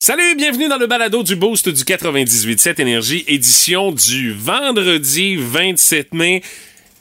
Salut, bienvenue dans le balado du Boost du 98.7 Énergie, édition du vendredi 27 mai.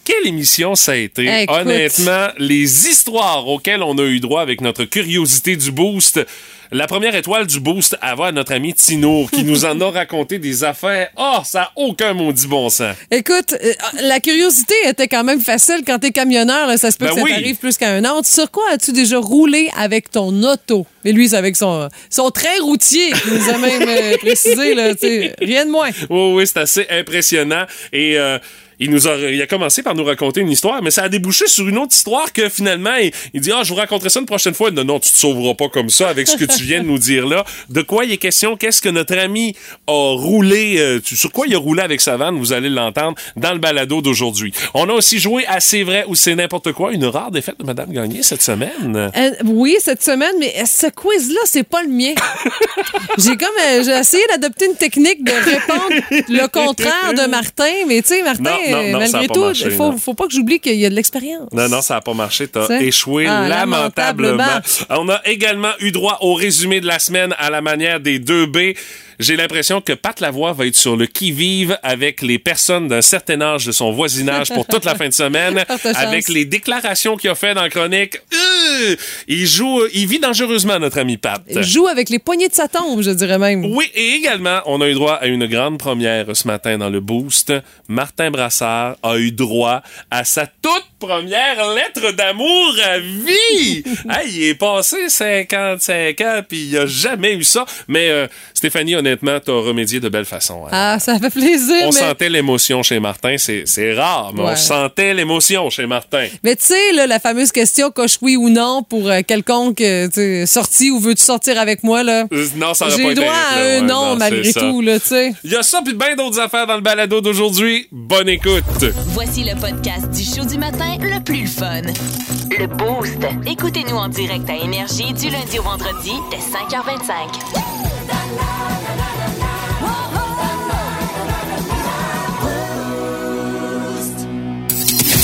Quelle émission ça a été? Honnêtement, les histoires auxquelles on a eu droit avec notre curiosité du Boost. La première étoile du Boost, elle va à notre ami Tinour, qui nous en a raconté des affaires. Oh, ça n'a aucun maudit bon sens. Écoute, euh, la curiosité était quand même facile quand t'es camionneur. là, ça se peut Ben que ça oui. t'arrive plus qu'à un autre. Sur quoi as-tu déjà roulé avec ton auto? Et lui, c'est avec son, son train routier, qui nous a même euh, précisé, là, rien de moins. Oui, oui, c'est assez impressionnant. Et euh, il nous a, il a commencé par nous raconter une histoire, mais ça a débouché sur une autre histoire que finalement, il, il dit, ah, je vous raconterai ça une prochaine fois. Non, non, tu te sauveras pas comme ça avec ce que tu viens de nous dire là. De quoi il est question? Qu'est-ce que notre ami a roulé? euh, tu- sur quoi il a roulé avec sa vanne? Vous allez l'entendre dans le balado d'aujourd'hui. On a aussi joué à C'est vrai ou c'est n'importe quoi. Une rare défaite de Madame Gagné cette semaine. Euh, oui, cette semaine, mais ce quiz-là, c'est pas le mien. j'ai comme euh, j'ai essayé d'adopter une technique de répondre le contraire de Martin, mais tu sais, Martin, Non, non, non, malgré pas tout, marché, il faut, faut pas que j'oublie qu'il y a de l'expérience. Non, non, ça n'a pas marché. T'as C'est- échoué Ah, lamentablement. lamentablement. On a également eu droit au résumé de la semaine à la manière des deux B. J'ai l'impression que Pat Lavoie va être sur le qui-vive avec les personnes d'un certain âge de son voisinage pour toute la fin de semaine, avec les déclarations qu'il a fait dans la chronique. Euh, il joue, il vit dangereusement, notre ami Pat. Joue avec les poignées de sa tombe, je dirais même. Oui, et également, on a eu droit à une grande première ce matin dans le Boost. Martin Brassard a eu droit à sa toute première lettre d'amour à vie. hey, il est passé 55 ans, puis il a jamais eu ça. Mais euh, Stéphanie, honnêtement, t'as remédié de belle façon. hein. Ah, ça fait plaisir, on mais... sentait l'émotion chez Martin, c'est c'est rare, mais on sentait l'émotion chez Martin. Mais tu sais, la fameuse question coche oui ou non pour euh, quelconque euh, sortie ou veux-tu sortir avec moi, là? Euh, Non, ça J'ai été droit à là, un ouais, non, non, malgré tout, là, tu sais. Il y a ça, puis bien d'autres affaires dans le balado d'aujourd'hui. Bonne écoute. Voici le podcast du show du matin le plus fun. Le Boost. Écoutez-nous en direct à Énergie du lundi au vendredi dès 5h25.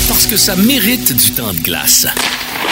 Parce que ça mérite du temps de glace.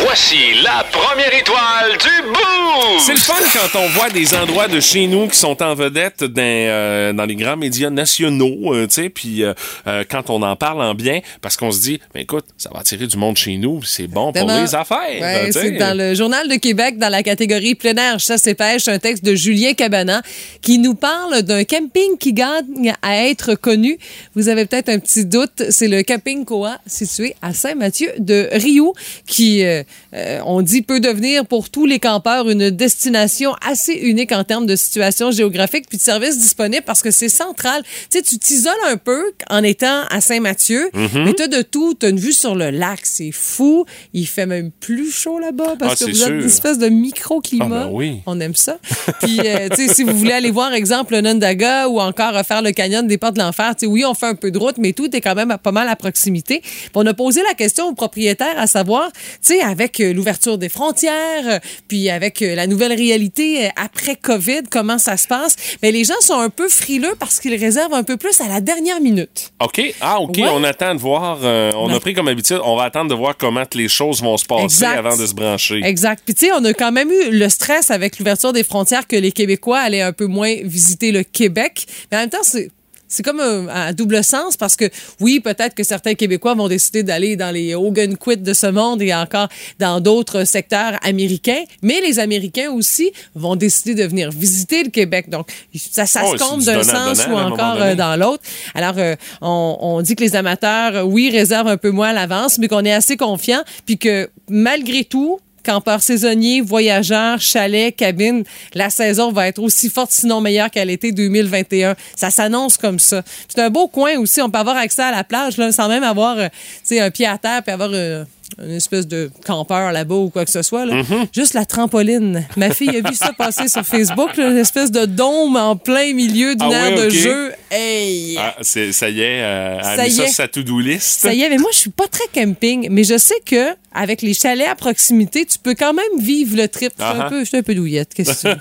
Voici la première étoile du Boost! C'est le fun quand on voit des endroits de chez nous qui sont en vedette dans, euh, dans les grands médias nationaux, euh, tu sais, puis euh, euh, quand on en parle en bien, parce qu'on se dit, ben écoute, ça va attirer du monde chez nous, c'est bon pour les affaires. Ouais, tu sais. c'est dans le Journal de Québec, dans la catégorie plein air, chasse et pêche, un texte de Julien Cabana qui nous parle d'un camping qui gagne à être connu. Vous avez peut-être un petit doute, c'est le camping Coa situé à Saint-Mathieu de Rio qui, euh, on dit, peut devenir pour tous les campeurs une destination assez unique en termes de situation géographique puis de services disponibles parce que c'est central. Tu sais, tu t'isoles un peu en étant à Saint-Mathieu, Mm-hmm. mais tu as de tout. Tu as une vue sur le lac, c'est fou. Il fait même plus chaud là-bas parce Ah, que vous êtes sûr. une espèce de microclimat. Ah, ben oui. On aime ça. Puis, euh, tu sais, si vous voulez aller voir, exemple, le Nondaga ou encore faire le canyon des Portes de l'Enfer, tu sais, oui, on fait un peu de route, mais tout est quand même pas mal à proximité. Puis on a posé la question aux propriétaires à savoir, tu sais, avec euh, l'ouverture des frontières, euh, puis avec euh, la nouvelle réalité après COVID, comment ça se passe. Mais les gens sont un peu frileux parce qu'ils réservent un peu plus à la dernière minute. OK. Ah, OK. Ouais. On attend de voir. euh, on Ouais. a pris comme habitude, on va attendre de voir comment les choses vont se passer Exact. avant de se brancher. Exact. Puis tu sais, on a quand même eu le stress avec l'ouverture des frontières que les Québécois allaient un peu moins visiter le Québec. Mais en même temps, c'est c'est comme un, à double sens parce que oui, peut-être que certains Québécois vont décider d'aller dans les Hogan Quit de ce monde et encore dans d'autres secteurs américains, mais les Américains aussi vont décider de venir visiter le Québec. Donc, ça, ça Oh, se compte du d'un sens ou encore euh, dans l'autre. Alors, euh, on, on dit que les amateurs, euh, oui, réservent un peu moins à l'avance, mais qu'on est assez confiant, puis que malgré tout, campeurs saisonniers, voyageurs, chalets, cabines, la saison va être aussi forte, sinon meilleure qu'à l'été 2021. Ça s'annonce comme ça. C'est un beau coin aussi. On peut avoir accès à la plage là, sans même avoir euh, un pied à terre puis avoir euh, une espèce de campeur là-bas ou quoi que ce soit. là. Mm-hmm. Juste la trampoline. Ma fille a vu ça passer sur Facebook, là, une espèce de dôme en plein milieu d'une Ah aire de jeu. Hey! Ah, ça y est, euh, elle a Ça mis y ça sur sa to-do list. Ça y est, mais moi, je suis pas très camping, mais je sais que avec les chalets à proximité, tu peux quand même vivre le trip. Je suis un peu, je suis un peu douillette. Qu'est-ce que tu?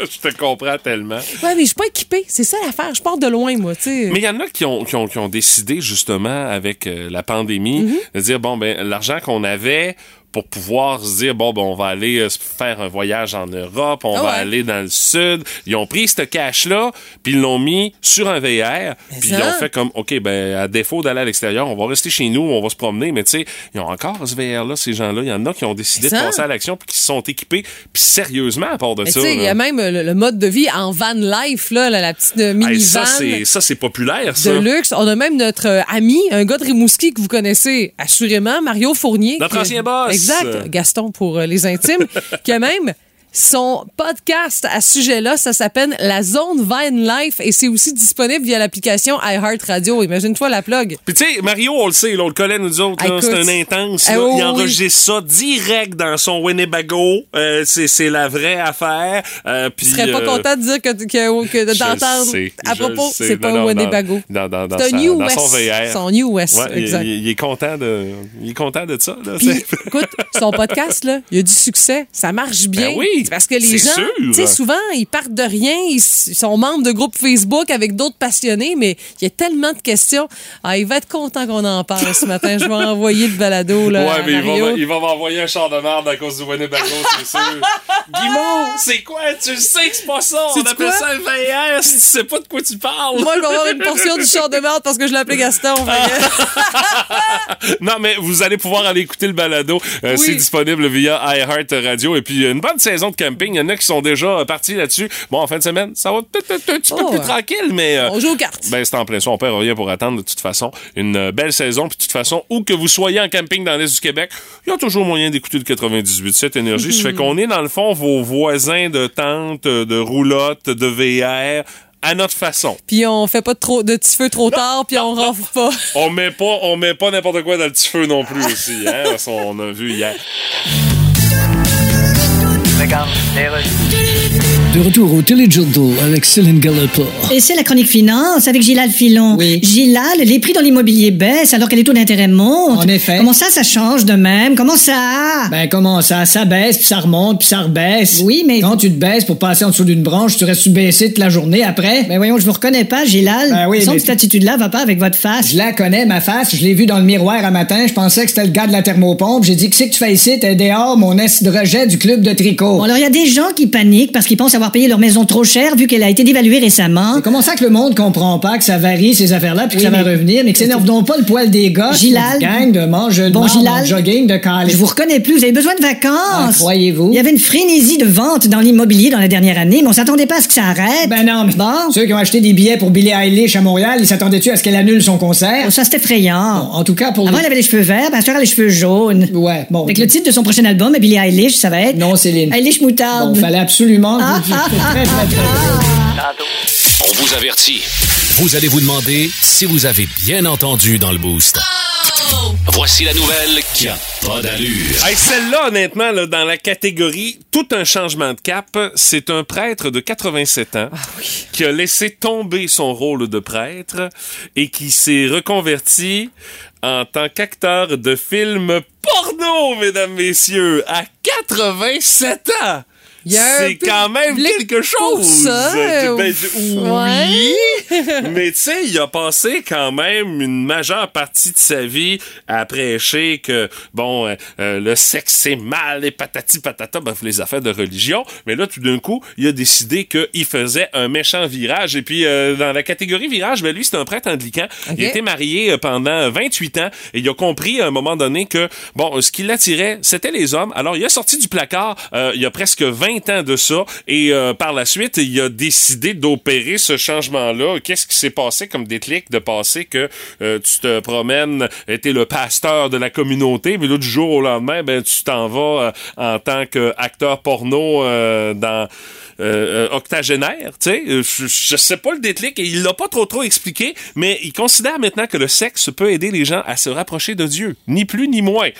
Je te comprends tellement. Ouais, mais je suis pas équipée. C'est ça l'affaire. Je pars de loin, moi, tu sais. Mais il y en a qui ont, qui ont, qui ont décidé justement avec euh, la pandémie Mm-hmm. de dire bon ben l'argent qu'on avait pour pouvoir se dire, bon, ben, on va aller euh, faire un voyage en Europe, on Ah va ouais. aller dans le sud. Ils ont pris ce cash-là, puis ils l'ont mis sur un VR, puis ils ont fait comme, OK, ben, à défaut d'aller à l'extérieur, on va rester chez nous, on va se promener, mais tu sais, ils ont encore ce VR-là, ces gens-là. Il y en a qui ont décidé de passer à l'action, puis qui se sont équipés, puis sérieusement, à part de Mais ça. il y là. a même euh, le, le mode de vie en van life, là, la, la petite euh, Hey, ça, c'est, ça, c'est populaire, ça. de luxe. On a même notre euh, ami, un gars de Rimouski que vous connaissez assurément, Mario Fournier. Notre ancien boss. Exact, Gaston pour euh, les intimes, qui a même son podcast à ce sujet-là, ça s'appelle La Zone Van Life et c'est aussi disponible via l'application iHeartRadio. Imagine-toi la plug. Puis tu sais, Mario, on le sait, là, on le connaît nous autres, c'est un intense. Oui, il oui. enregistre ça direct dans son Winnebago. Euh, c'est, la vraie affaire. Euh, puis, serais pas euh, content de dire que, que, que d'entendre à propos, c'est pas un Winnebago. Dans, dans, dans C'est un West. son VR. Son New West, Ouais, il- exact. Il, il est content de, il est content de ça. Là, écoute, son podcast, là, il a du succès. Ça marche bien. Ben oui, C'est parce que les gens, tu sais, souvent, ils partent de rien. Ils, sont membres de groupes Facebook avec d'autres passionnés, mais il y a tellement de questions. Ah, il va être content qu'on en parle ce matin. Je vais envoyer le balado, là, Ouais, mais il Mario. va, il va m'envoyer un char de merde à cause du Winnebago, c'est sûr. Guimond, c'est quoi? Tu le sais que c'est pas ça. On appelle ça un VR si tu sais pas de quoi tu parles. Moi, je vais avoir une portion du char de merde parce que je l'appelais Gaston. Non, mais vous allez pouvoir aller écouter le balado. Euh, Oui. C'est disponible via iHeart Radio. Et puis, une bonne saison de camping. Il y en a qui sont déjà euh, partis là-dessus. Bon, en fin de semaine, ça va peut-être être un petit peu Oh, plus tranquille, mais... euh, On joue aux cartes. ben, c'est en plein ça. On perd rien pour attendre, de toute façon. Une euh, belle saison. Puis, de toute façon, où que vous soyez en camping dans l'Est du Québec, il y a toujours moyen d'écouter le 98 cette énergie. Ça fait qu'on est, dans le fond, vos voisins de tente, de roulotte, de VR, à notre façon. Puis on fait pas de, trop, de petits feux trop tard, puis on renfle pas. On met pas, on met pas n'importe quoi dans le petit feu non plus aussi, hein, qu'on a vu hier. De retour au Téléjournal avec Céline Gallopin. Et c'est la chronique finance avec Gilal Filon. Oui. Gilal, les prix dans l'immobilier baissent alors que les taux d'intérêt montent. En effet. Comment ça, ça change de même? Comment ça? Ben comment ça? Ça baisse, puis ça remonte, puis ça rebaisse. Oui, mais- Quand tu te baisses pour passer en dessous d'une branche, tu restes baissé toute la journée après? Ben voyons, je vous reconnais pas, Gilal. Ben oui, mais- que cette attitude-là va pas avec votre face. Je la connais, ma face. Je l'ai vue dans le miroir un matin. Je pensais que c'était le gars de la thermopompe. J'ai dit, que c'est que tu fais ici? T'es dehors, mon est de rejet du club de tricot. Bon, alors il y a des gens qui paniquent parce qu'ils pensent avoir payé leur maison trop cher vu qu'elle a été dévaluée récemment. Comment ça que le monde comprend pas que ça varie ces affaires-là puis que Oui, ça va mais- revenir, mais que s'énerve donc pas le poil des gars. Gilal. Gang de mange de Bon, Gilal. jogging de calice. Je vous reconnais plus, vous avez besoin de Ah, vacances. croyez-vous? Il y avait une frénésie de vente dans l'immobilier dans la dernière année, mais on s'attendait pas à ce que ça arrête. Ben non, mais Bon. ceux qui ont acheté des billets pour Billie Eilish à Montréal, ils s'attendaient-tu à ce qu'elle annule son concert? Oh, ça, c'est effrayant. En tout cas, pour Avant, les- elle avait les cheveux verts, ben, elle a les cheveux jaunes. Ouais, bon. Avec le titre de son prochain album, Billie Eilish, ça va être. Non, Céline. Eilish Moutarde. Bon, fallait absolument que Ah, ah, Très, très, très, très. On vous avertit. Vous allez vous demander si vous avez bien entendu dans le boost. Voici la nouvelle qui a pas d'allure. Hey, celle-là, honnêtement, là, dans la catégorie tout un changement de cap, c'est un prêtre de 87 ans qui a laissé tomber son rôle de prêtre et qui s'est reconverti en tant qu'acteur de films porno, mesdames, messieurs, à 87 ans. C'est quand même quelque chose. ça, Ben, ouais. oui, mais tu sais, il a passé quand même une majeure partie de sa vie à prêcher que, bon, euh, euh, le sexe c'est mal et patati patata, bref, les affaires de religion. Mais là, tout d'un coup, il a décidé qu'il faisait un méchant virage. Et puis, euh, dans la catégorie virage, ben lui, c'est un prêtre anglican. Il a été marié euh, pendant 28 ans et il a compris à un moment donné que, bon, ce qui l'attirait, c'était les hommes. Alors, il a sorti du placard euh, il y a presque 20 de ça et euh, par la suite, il a décidé d'opérer ce changement-là. Qu'est-ce qui s'est passé comme déclic de passer que euh, tu te promènes, t'es le pasteur de la communauté, mais là, du jour au lendemain, ben, tu t'en vas euh, en tant qu'acteur porno euh, dans euh, euh, octogénaire, tu sais, Euh, je, sais pas le déclic et il l'a pas trop trop expliqué, mais il considère maintenant que le sexe peut aider les gens à se rapprocher de Dieu, ni plus ni moins.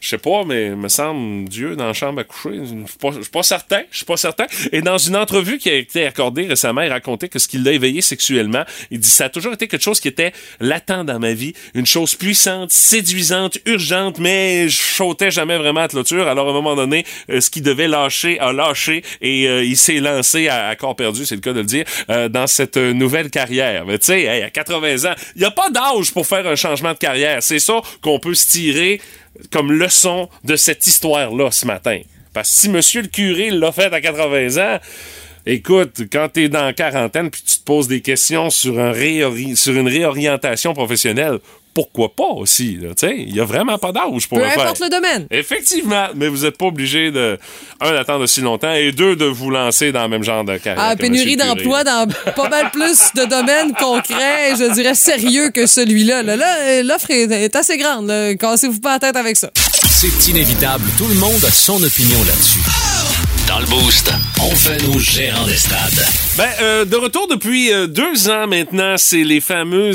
Je sais pas, mais me semble Dieu dans la chambre à coucher, je suis pas, certain, je suis pas certain. Et dans une entrevue qui a été accordée récemment, il racontait que ce qui l'a éveillé sexuellement, il dit ça a toujours été quelque chose qui était latent dans ma vie, une chose puissante, séduisante, urgente, mais je sautais jamais vraiment à clôture. Alors à un moment donné, euh, ce qui devait lâcher a lâché et il s'est à corps perdu, c'est le cas de le dire, euh, dans cette euh, nouvelle carrière. Mais tu sais, hey, à 80 ans, il n'y a pas d'âge pour faire un changement de carrière. C'est ça qu'on peut se tirer comme leçon de cette histoire-là ce matin. Parce que si monsieur le curé l'a fait à 80 ans, Écoute, quand t'es dans la quarantaine puis tu te poses des questions sur, un réori- sur une réorientation professionnelle, pourquoi pas aussi? là? Il y a vraiment pas d'âge pour Peu le faire. importe le domaine. Effectivement, mais vous n'êtes pas obligé de, un, d'attendre aussi longtemps et deux, de vous lancer dans le même genre de carrière. Ah, pénurie d'emploi dans pas mal plus de domaines concrets, je dirais sérieux que celui-là. Là, là, euh, l'offre est, est assez grande. là. Cassez-vous pas la tête avec ça. C'est inévitable, tout le monde a son opinion là-dessus. Dans le Boost, on fait nos gérants d'estrade. Ben, euh, de retour depuis euh, deux ans maintenant, c'est les fameux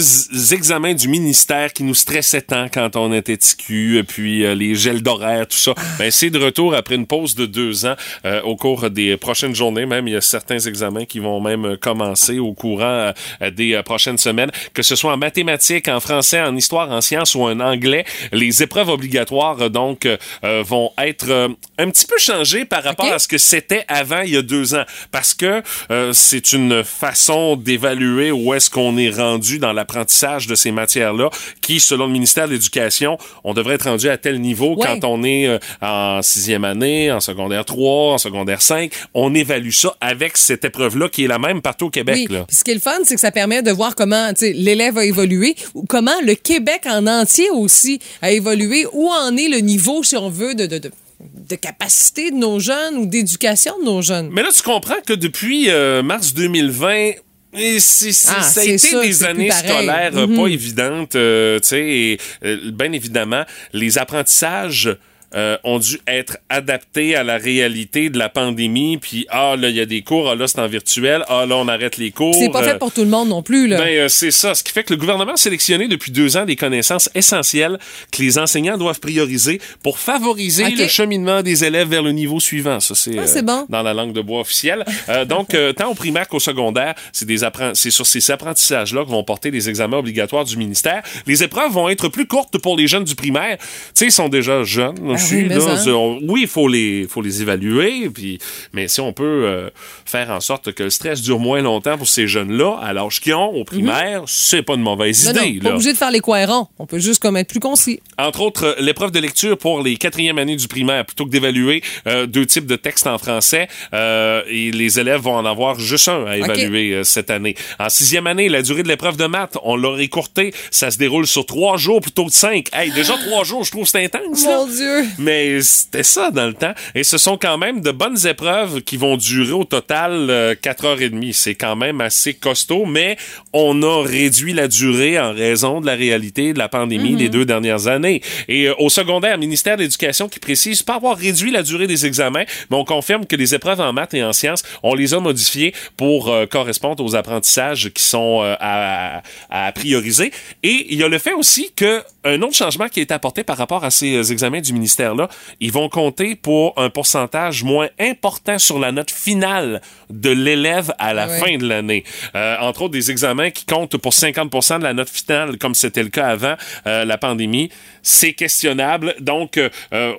examens du ministère qui nous stressaient tant quand on était TQ, et puis euh, les gels d'horaire, tout ça. Ben, c'est de retour après une pause de deux ans. Euh, au cours des prochaines journées, même, il y a certains examens qui vont même euh, commencer au courant euh, des euh, prochaines semaines, que ce soit en mathématiques, en français, en histoire, en sciences ou en anglais. Les épreuves obligatoires, euh, donc, euh, euh, vont être euh, un petit peu changées par rapport à ce que c'était avant il y a deux ans. Parce que euh, c'est une façon d'évaluer où est-ce qu'on est rendu dans l'apprentissage de ces matières-là, qui, selon le ministère de l'Éducation, on devrait être rendu à tel niveau Ouais. quand on est euh, en sixième année, en secondaire 3, en secondaire 5. On évalue ça avec cette épreuve-là qui est la même partout au Québec. Oui. Là. Puis ce qui est le fun, c'est que ça permet de voir comment l'élève a évolué ou comment le Québec en entier aussi a évolué, où en est le niveau, si on veut, de, de, de, de capacité de nos jeunes ou d'éducation de nos jeunes. Mais là, tu comprends que depuis euh, mars 2020, et c'est- c'est- Ah, ça a été des années scolaires euh, Mhm. pas évidentes, euh, tu sais, euh, bien évidemment, les apprentissages euh, ont dû être adaptés à la réalité de la pandémie, puis ah là, il y a des cours, ah là, c'est en virtuel, ah là, on arrête les cours. C'est pas euh, fait pour tout le monde non plus. Là. ben, euh, c'est ça. Ce qui fait que le gouvernement a sélectionné depuis deux ans des connaissances essentielles que les enseignants doivent prioriser pour favoriser le cheminement des élèves vers le niveau suivant. Ça, c'est Ah, bon. dans la langue de bois officielle. Euh, donc, euh, tant au primaire qu'au secondaire, c'est des c'est sur ces apprentissages-là que vont porter les examens obligatoires du ministère. Les épreuves vont être plus courtes pour les jeunes du primaire. Tu sais, ils sont déjà jeunes Ah oui, là. il faut les, faut les évaluer, puis, mais si on peut euh, faire en sorte que le stress dure moins longtemps pour ces jeunes-là, à l'âge qu'ils ont, au primaire, c'est pas une mauvaise. Non, non, idée. pas là. obligé de faire les cohérents. On peut juste comme être plus concis. Entre autres, euh, l'épreuve de lecture pour les quatrièmes années du primaire, plutôt que d'évaluer euh, deux types de textes en français, euh, et les élèves vont en avoir juste un à évaluer euh, cette année. En sixième année, la durée de l'épreuve de maths, on l'a écourtée. Ça se déroule sur trois jours plutôt que cinq. Hey, déjà trois jours, je trouve c'est intense. là. Mon Dieu. Mais c'était ça dans le temps. Et ce sont quand même de bonnes épreuves qui vont durer au total euh, 4 heures et demie. C'est quand même assez costaud, mais on a réduit la durée en raison de la réalité de la pandémie des deux dernières années. Et euh, au secondaire, le ministère de l'Éducation qui précise pas avoir réduit la durée des examens, mais on confirme que les épreuves en maths et en sciences, on les a modifiées pour euh, correspondre aux apprentissages qui sont euh, à, à prioriser. Et il y a le fait aussi que un autre changement qui est apporté par rapport à ces euh, examens du ministère-là, ils vont compter pour un pourcentage moins important sur la note finale de l'élève à la fin de l'année. Euh, entre autres, des examens qui comptent pour 50% de la note finale, comme c'était le cas avant euh, la pandémie, c'est questionnable. Donc, euh,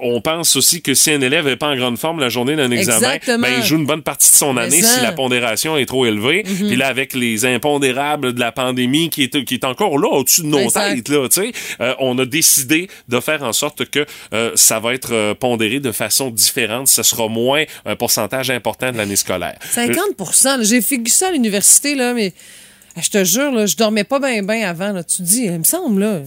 on pense aussi que si un élève n'est pas en grande forme la journée d'un examen, ben, il joue une bonne partie de son Mais année ça. si la pondération est trop élevée. Puis là, avec les impondérables de la pandémie qui est, qui est encore là au-dessus de nos Exact. têtes, là, on a décidé de faire en sorte que euh, ça va être euh, pondéré de façon différente. Ce sera moins un pourcentage important de l'année scolaire. 50 là. J'ai figuré ça à l'université, là, mais ah, je te jure, là, je dormais pas bien avant. Là. Tu dis, il me semble, là.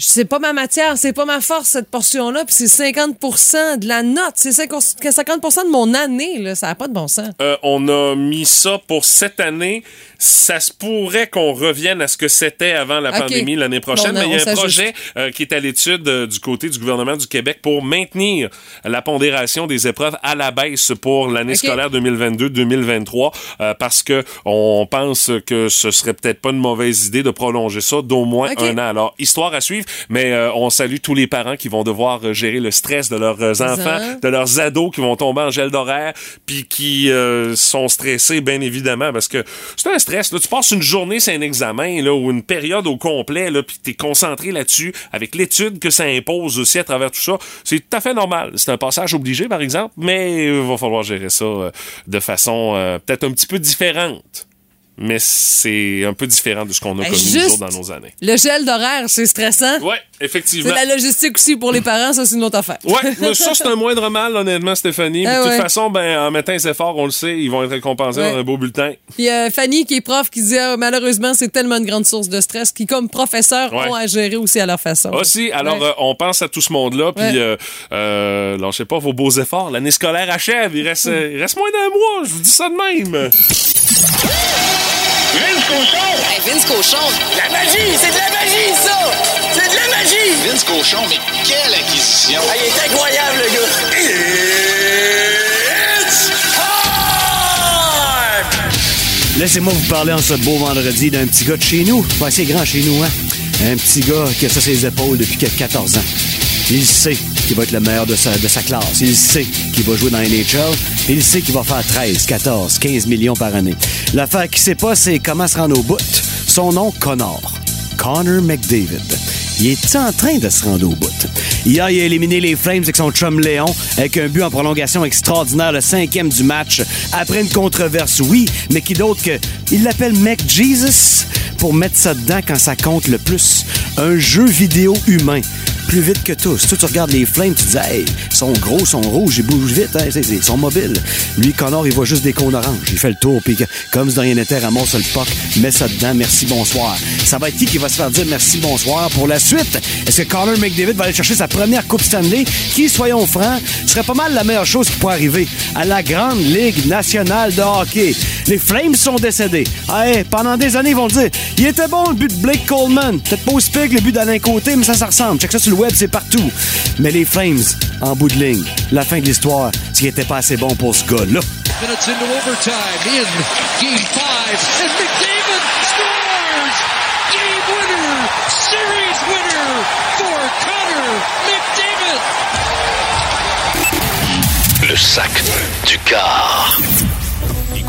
C'est pas ma matière, c'est pas ma force, cette portion-là, puis c'est 50% de la note. C'est 50 50 de mon année, là. Ça n'a pas de bon sens. Euh, on a mis ça pour cette année. Ça se pourrait qu'on revienne à ce que c'était avant la pandémie l'année prochaine, Bon, mais il y a un projet euh, qui est à l'étude euh, du côté du gouvernement du Québec pour maintenir la pondération des épreuves à la baisse pour l'année scolaire 2022-2023 euh, parce que on pense que ce serait peut-être pas une mauvaise idée de prolonger ça d'au moins un an. Alors, histoire à suivre. Mais euh, on salue tous les parents qui vont devoir euh, gérer le stress de leurs euh, enfants, de leurs ados qui vont tomber en gel d'horaire, puis qui euh, sont stressés, bien évidemment, parce que c'est un stress. Là. Tu passes une journée, c'est un examen, là, ou une période au complet, là, puis t'es concentré là-dessus, avec l'étude que ça impose aussi à travers tout ça. C'est tout à fait normal. C'est un passage obligé, par exemple, mais il va falloir gérer ça euh, de façon euh, peut-être un petit peu différente. Mais c'est un peu différent de ce qu'on a Hey, connu nous juste- autres dans nos années. Le gel d'horaire, c'est stressant. C'est effectivement. la logistique aussi pour les parents, ça, c'est une autre affaire. Mais ça, c'est un moindre mal, honnêtement, Stéphanie. Ah de toute ouais. façon, ben, en mettant les efforts, on le sait, ils vont être récompensés Ouais. dans un beau bulletin. Puis euh, Fanny, qui est prof, qui dit ah, malheureusement, c'est tellement une grande source de stress qui, comme professeur, Ouais. ont à gérer aussi à leur façon. Aussi, alors, Ouais. euh, on pense à tout ce monde-là, puis, euh, euh, lâchez pas vos beaux efforts. L'année scolaire achève, il reste, euh, il reste moins d'un mois, je vous dis ça de même. Vince Cochon! Hey, Vince Cochon, La magie! C'est de la magie, ça! C'est de la magie! Vince Cochon, mais quelle acquisition! Ah, il est incroyable, le gars! It's time! Laissez-moi vous parler en ce beau vendredi d'un petit gars de chez nous. Pas assez grand chez nous, hein? Un petit gars qui a ça ses épaules depuis qu'il a 14 ans. Il sait qu'il va être le meilleur de sa, classe. Il sait qu'il va jouer dans NHL. Il sait qu'il va faire 13, 14, 15 millions par année. L'affaire qu'il sait pas, c'est comment se rendre au bout. Son nom, Connor. Connor McDavid. Il est en train de se rendre au bout. Hier, il a éliminé les Flames avec son chum Léon avec un but en prolongation extraordinaire, le cinquième du match. Après une controverse, oui, mais qui d'autre que... Il l'appelle Mec Jesus pour mettre ça dedans quand ça compte le plus. Un jeu vidéo humain. Plus vite que tous. Toi, tu regardes les Flames, tu te dis, hey, ils sont gros, ils sont rouges, ils bougent vite, hein, ils sont mobiles. Lui, Connor, il voit juste des cônes oranges. Il fait le tour, puis comme si de rien n'était, ramasse le puck, met ça dedans, merci, bonsoir. Ça va être qui qui va se faire dire merci, bonsoir pour la suite? Est-ce que Connor McDavid va aller chercher sa première Coupe Stanley, qui, soyons francs, serait pas mal la meilleure chose qui pourrait arriver à la Grande Ligue nationale de hockey? Les Flames sont décédés. Hey, pendant des années, ils vont le dire. Il était bon le but de Blake Coleman. Peut-être pas aussi pire que le but d'Alain Côté, mais ça, ça ressemble. Check ça sur le web, c'est partout. Mais les Flames, en bout de ligne, la fin de l'histoire, c'est qu'il était pas assez bon pour ce gars-là. Le sac du car.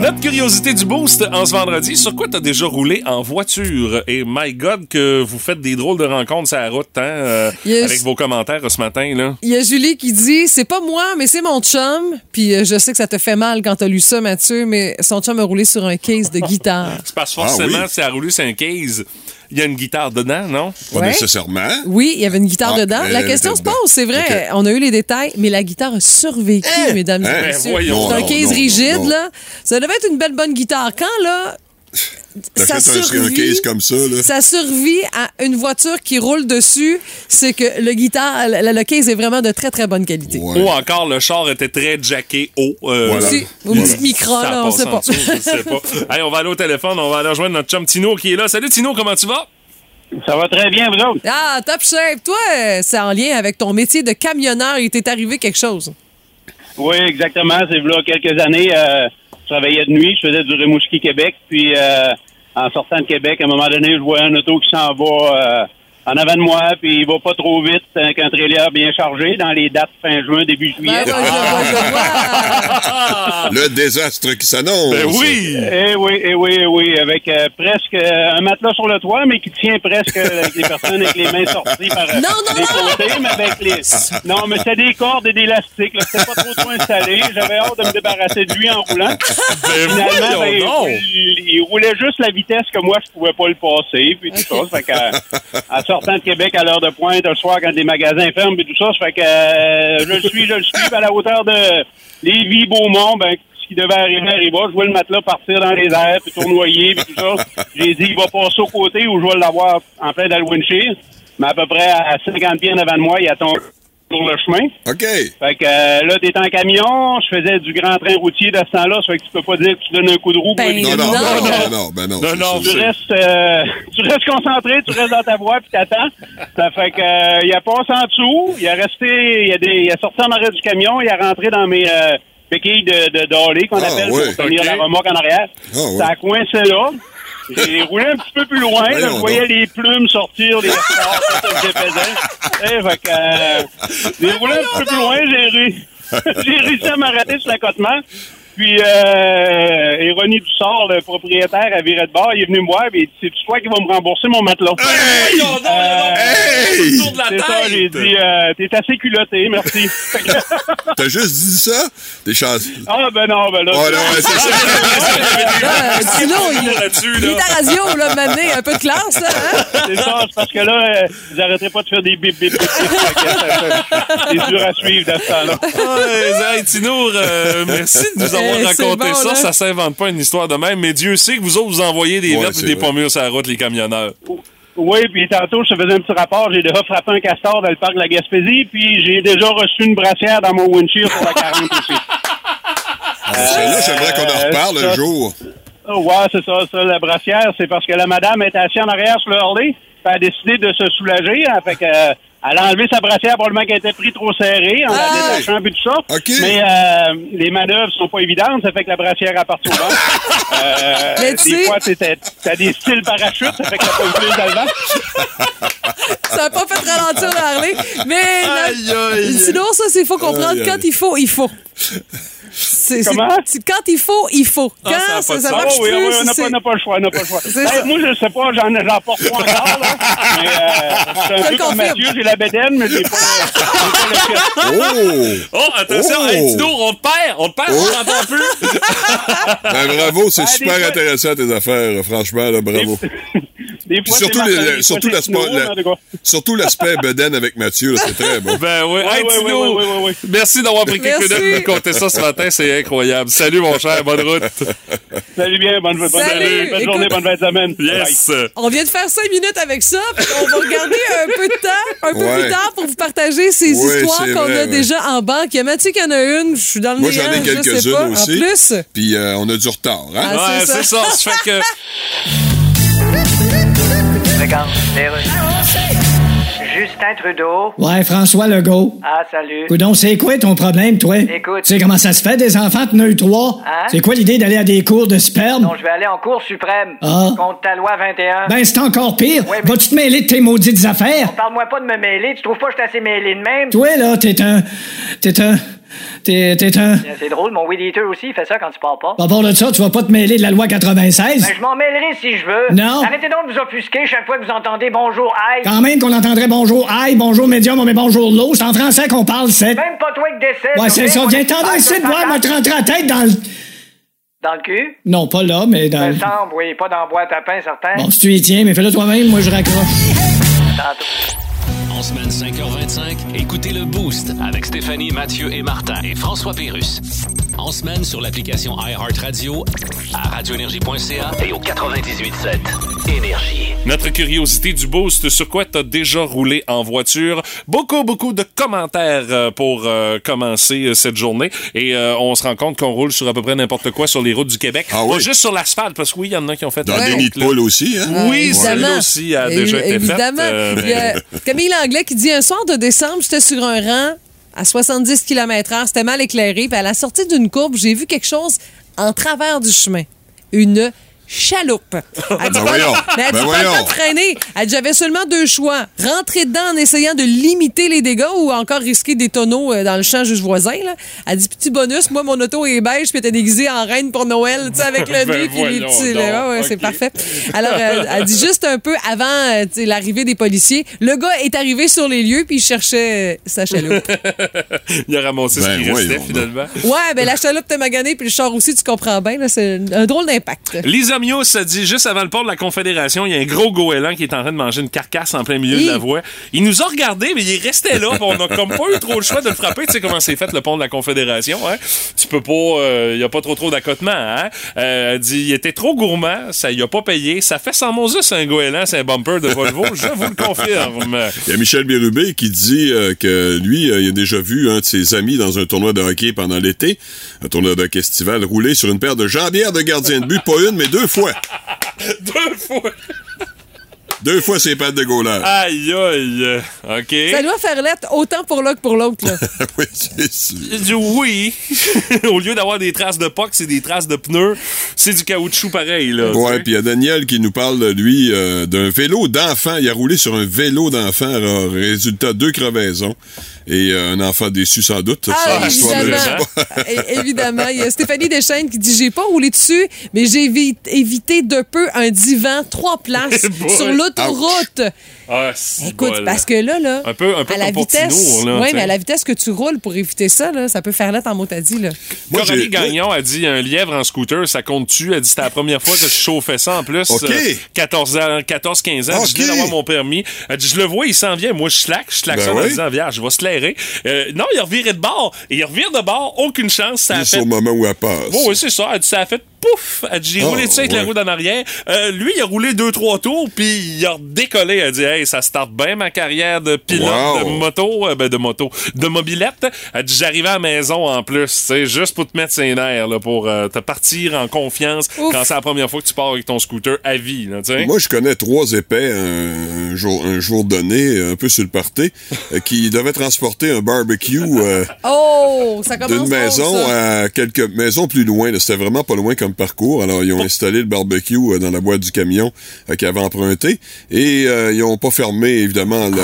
Notre curiosité du boost en ce vendredi, sur quoi t'as déjà roulé en voiture? Et my God, que vous faites des drôles de rencontres sur la route, hein, euh, Yes. avec vos commentaires ce matin, là. Il y a Julie qui dit c'est pas moi, mais c'est mon chum. Puis euh, je sais que ça te fait mal quand t'as lu ça, Mathieu, mais son chum a roulé sur un case de guitare. C'est parce que forcément, Ah oui? a roulé sur un case, il y a une guitare dedans, non? Pas Ouais. nécessairement. Oui, il y avait une guitare Ah, dedans. La elle question se pose, dedans. c'est vrai. On a eu les détails, mais la guitare a survécu, mesdames Hein? et Ben, messieurs. voyons C'est un donc. case Non, non, rigide, non, non. là. Ça devait être une belle bonne guitare. Quand, là, ça un, survit, case comme ça, là? ça survit à une voiture qui roule dessus, c'est que le guitare, le, le case est vraiment de très, très bonne qualité. Ouais. Ou encore, le char était très jacké haut. euh, Voilà. Une petite micro, ça là, on sait pas. dessous, je sais pas. Allez, on va aller au téléphone, on va aller rejoindre notre chum Tino qui est là. Salut Tino, comment tu vas? Ça va très bien, vous autres? Ah, top shape. Toi, c'est en lien avec ton métier de camionneur. Il t'est arrivé quelque chose? Oui, exactement. C'est là quelques années. euh, travaillais de nuit, je faisais du Rimouski Québec. Puis euh, en sortant de Québec, à un moment donné, je vois un auto qui s'en va euh, en avant de moi, puis il va pas trop vite, avec un trailer bien chargé dans les dates fin juin, début juillet. Ben. Le désastre qui s'annonce. Ben oui! Eh oui, eh oui, eh oui, avec euh, presque euh, un matelas sur le toit, mais qui tient presque euh, avec les personnes avec les mains sorties par euh, Non, non, les non! côtés, mais avec les. Non, mais c'était des cordes et des élastiques, là. C'était pas trop trop installé. J'avais hâte de me débarrasser de lui en roulant. Ben Finalement, ben, il, il roulait juste la vitesse que moi, je pouvais pas le passer, puis tout ça. Fait que, euh, en sortant de Québec à l'heure de pointe, le soir, quand les magasins ferment, puis tout ça, ça fait que euh, je le suis, je le suis, à la hauteur de Lévis, Beaumont, ben, ce qui devait arriver, arriva. Je vois le matelas partir dans les airs, puis tournoyer, puis tout ça. J'ai dit, il va passer au côté où je vais l'avoir en plein dans le windshield. Mais à peu près à 50 pieds en avant de moi, il a sur le chemin. OK. Fait que euh, là, t'es en camion, je faisais du grand train routier de ce temps-là, ça fait que tu peux pas dire que tu donnes un coup de roue. pour Ben Non, non, Non. non, non, ben non. Non, non, tu restes, euh, tu restes concentré, tu restes dans ta voie puis t'attends. Ça fait que euh, il a passé en dessous, il a resté, il a, des, il a sorti en arrière du camion, il a rentré dans mes euh, béquilles de, de qu'on Ah, appelle ouais. pour tenir la remorque en arrière. Ah, ouais. Ça a coincé là. J'ai roulé un petit peu plus loin, là, je voyais les plumes sortir, les stars, défaisait. Eh, fait que, euh, j'ai roulé un petit peu plus loin, j'ai réussi, j'ai réussi à m'arrêter sur l'accotement. Puis, euh, ironie du sort, le propriétaire a viré de bord, il est venu me voir, et il dit, c'est toi qui vas me rembourser mon matelas? Hey! Euh, Hey! C'est ça, j'ai dit, euh, t'es assez culotté, merci. T'as juste dit ça? T'es chanceux. ah, ben non, ben là. Oh, non, ouais, c'est ça. Sinon, il, il est à radio, là, maintenant, un peu de classe, là, hein? C'est ça, parce que là, euh, ils arrêteraient pas de faire des bip bip bip. euh, C'est dur à suivre dans ce temps-là. Ouais, hey, Tinour, euh, merci de nous avoir Eh, c'est raconté bon, ça. là. Ça s'invente pas une histoire de même, mais Dieu sait que vous autres, vous envoyez des Ouais, vertes et des pommures sur la route, les camionneurs. Oui, puis tantôt, je te faisais un petit rapport. J'ai déjà frappé un castor dans le parc de la Gaspésie, puis j'ai déjà reçu une brassière dans mon windshield pour la 40 aussi. Ah, Celle-là, j'aimerais qu'on en reparle ça- un jour. Oh, ouais, c'est ça, ça, la brassière, c'est parce que la madame était assise en arrière sur le Harley, elle a décidé de se soulager, hein, fait que, euh, elle a enlevé sa brassière probablement qu'elle était pris trop serrée en Ah! la détachant puis tout ça. Mais euh, les manœuvres sont pas évidentes, ça fait que la brassière est partie au vent. Euh, Mais tu des fois, t'es- t'as des styles parachutes, ça fait que t'as pas eu plus dans le vent. Ça n'a pas fait ralentir le Harley. Mais Aïe, aïe. sinon, ça, c'est faut comprendre Aïe, quand il faut, il faut. C'est- Comment? c'est- quand il faut, il faut. Quand Ah, ça pas ça, ça marche Oh, oui, plus, oui, on n'a pas, on n'a pas le choix, on n'a pas le choix. Ben, moi, je sais pas, j'en, j'en porte pas encore, là. Mais euh, c'est un Je peu comme. Mathieu, j'ai la bédaine, mais j'ai pas, j'ai pas le. Oh! Oh, attention, Oh! hey, on te perd, on te perd, Oh. on t'entend plus. Ben, bravo, c'est Ah, super intéressant tes affaires, franchement, là, bravo. Des Puis fois, surtout, le- surtout l'aspect Tino, mais en tout cas. surtout l'aspect bedaine avec Mathieu, là, c'est très bon. Ben oui, Ouais, hey, ouais, Tino, ouais, ouais, ouais, ouais. merci d'avoir pris quelques minutes pour nous compter ça ce matin, c'est incroyable. Salut mon cher, bonne route. Salut bien, bonne, bonne, Salut, bonne journée, écoute- bonne fin de semaine. Yes. On vient de faire cinq minutes avec ça. puis On va regarder un peu de temps, un peu Ouais. plus tard pour vous partager ces histoires qu'on vrai, a ouais. déjà en banque. Il y a Mathieu qui en a une. Je suis dans le Moi, néant, j'en ai je sais pas. quelques-unes aussi. En plus. Puis euh, on a du retard, hein? Ah, Ouais, c'est ça. c'est ça. Ça fait que Justin Trudeau. Ouais, François Legault. Ah, salut. Coudon, c'est quoi ton problème, toi? Écoute. Tu sais comment ça se fait, des enfants de nœud 3? Hein? C'est quoi l'idée d'aller à des cours de sperme? Non, je vais aller en Cour suprême. Ah. Contre ta loi 21. Ben, c'est encore pire. Ouais, mais- Vas-tu te mêler de tes maudites affaires? Parle-moi pas de me mêler. Tu trouves pas que je suis assez mêlé de même? Toi, là, t'es un. T'es un. T'es t'es un. C'est drôle, mon weed eater aussi, il fait ça quand tu parles pas. À part de ça, tu vas pas te mêler de la loi 96? Ben, je m'en mêlerai si je veux. Non. Arrêtez donc de vous offusquer chaque fois que vous entendez bonjour, aïe. Quand même qu'on entendrait bonjour aïe, bonjour médium, mais bonjour l'eau. C'est en français qu'on parle, c'est. Même pas toi qui décède. Ouais, c'est ça. Viens t'en Ah, ici de voir, me te rentrer la tête dans le. Dans le cul? Non, pas là, mais dans le. semble, oui, pas dans la boîte à pain, certain. Bon, si tu y tiens, mais fais-le toi-même, moi je raccroche. Tantôt. En semaine 5h25, écoutez le Boost avec Stéphanie, Mathieu et Martin et François Pérus. En semaine sur l'application iHeartRadio, à radioénergie.ca et au 98.7 Énergie. Notre curiosité du boost, sur quoi t'as déjà roulé en voiture? Beaucoup, beaucoup de commentaires euh, pour euh, commencer euh, cette journée. Et euh, on se rend compte qu'on roule sur à peu près n'importe quoi sur les routes du Québec. Ah Pas oui? juste sur l'asphalte, parce que oui, il y en a qui ont fait... Dans des nids de là. poule aussi, hein? Oui, Évidemment. celle-là aussi a déjà été faite. Évidemment. euh, Il y a Camille Langlais qui dit un soir de décembre, j'étais sur un rang à 70 km/h, c'était mal éclairé, puis à la sortie d'une courbe, j'ai vu quelque chose en travers du chemin. Une chaloupe. Elle dit Ben pas- voyons. mais elle dit Ben pas le temps voyons. de freiner. Elle dit j'avais seulement deux choix. Rentrer dedans en essayant de limiter les dégâts ou encore risquer des tonneaux euh, dans le champ juste voisin. Là. Elle dit petit bonus, moi mon auto est beige puis elle était déguisée en reine pour Noël, tu sais, avec le Ben nez puis les petits. là. Ouais, ouais, c'est parfait. Alors, elle, elle dit juste un peu avant euh, l'arrivée des policiers, le gars est arrivé sur les lieux puis il cherchait euh, sa chaloupe. il a ramassé ce Ben, qui restait, finalement. ouais, ben la chaloupe t'a magané puis le char aussi, tu comprends bien. là, C'est un drôle d'impact. Lisa Mius a dit juste avant le port de la Confédération, il y a un gros goéland qui est en train de manger une carcasse en plein milieu de la voie. Il nous a regardé, mais il est resté là. on a comme pas eu trop le choix de le frapper. Tu sais comment c'est fait le pont de la Confédération, hein? Tu peux pas, euh, il y a pas trop trop d'accotement, hein? Euh, dit, il était trop gourmand, ça y a pas payé. Ça fait sans Moses un goéland, c'est un bumper de Volvo, je vous le confirme. Il y a Michel Bérubé qui dit euh, que lui, euh, il a déjà vu un de ses amis dans un tournoi de hockey pendant l'été, un tournoi de hockey estival, rouler sur une paire de jambières de gardien de but, pas une, mais deux fois. Deux fois. Deux fois ses pattes de goaler. Aïe, aïe. OK. Ça doit faire lettre autant pour l'un que pour l'autre. là. oui, c'est sûr. Du oui. Au lieu d'avoir des traces de POC, c'est des traces de pneus. C'est du caoutchouc pareil, là. Ouais, puis il y a Daniel qui nous parle, lui, euh, d'un vélo d'enfant. Il a roulé sur un vélo d'enfant. Résultat, deux crevaisons. Et euh, un enfant déçu, sans doute. Ça, Ah, l'histoire de évidemment. évidemment. Il y a Stéphanie Deschaines qui dit J'ai pas roulé dessus, mais j'ai évi- évité de peu un divan trois places Eh boy. L'autoroute. Ah, Écoute, bol. parce que là, là, Un peu, un peu à la vitesse, là, sais. mais à la vitesse que tu roules pour éviter ça, là, ça peut faire lettre en mot à dit. Là. Moi, Coralie Gagnon a dit un lièvre en scooter, ça compte-tu? Elle dit c'était la première fois que je chauffais ça en plus. OK. euh, 14 ans, 14, 15 ans. Dit, Je viens OK. d'avoir mon permis. Elle dit, je le vois, il s'en vient. Moi, je slack, je slack Ben ça en oui. disant, viens, je vais se lairer. Euh, non, il a reviré de bord. Et il revire de bord, aucune chance. Ça a Juste fait au moment où elle passe. Oh, oui, c'est ça. Elle dit, ça a fait pouf. Elle dit, j'ai Oh, roulé dessus avec la roue en arrière? Euh, lui, il a roulé deux, trois tours, puis il a décollé. Elle dit, hey, ça starte bien ma carrière de pilote Wow. de moto, euh, ben, de moto, de mobilette. Elle dit, j'arrivais à la maison en plus, tu sais, juste pour te mettre ses nerfs, là, pour euh, te partir en confiance Ouf. quand c'est la première fois que tu pars avec ton scooter à vie, là, tu sais. Moi, je connais trois épais un, un jour, un jour donné, un peu sur le party, euh, qui devaient transporter un barbecue euh, Oh, ça commence d'une maison ça. à quelques maisons plus loin. là. C'était vraiment pas loin comme parcours. Alors, ils ont installé le barbecue euh, dans la boîte du camion euh, qu'ils avaient emprunté et euh, ils ont pas fermé, évidemment, la,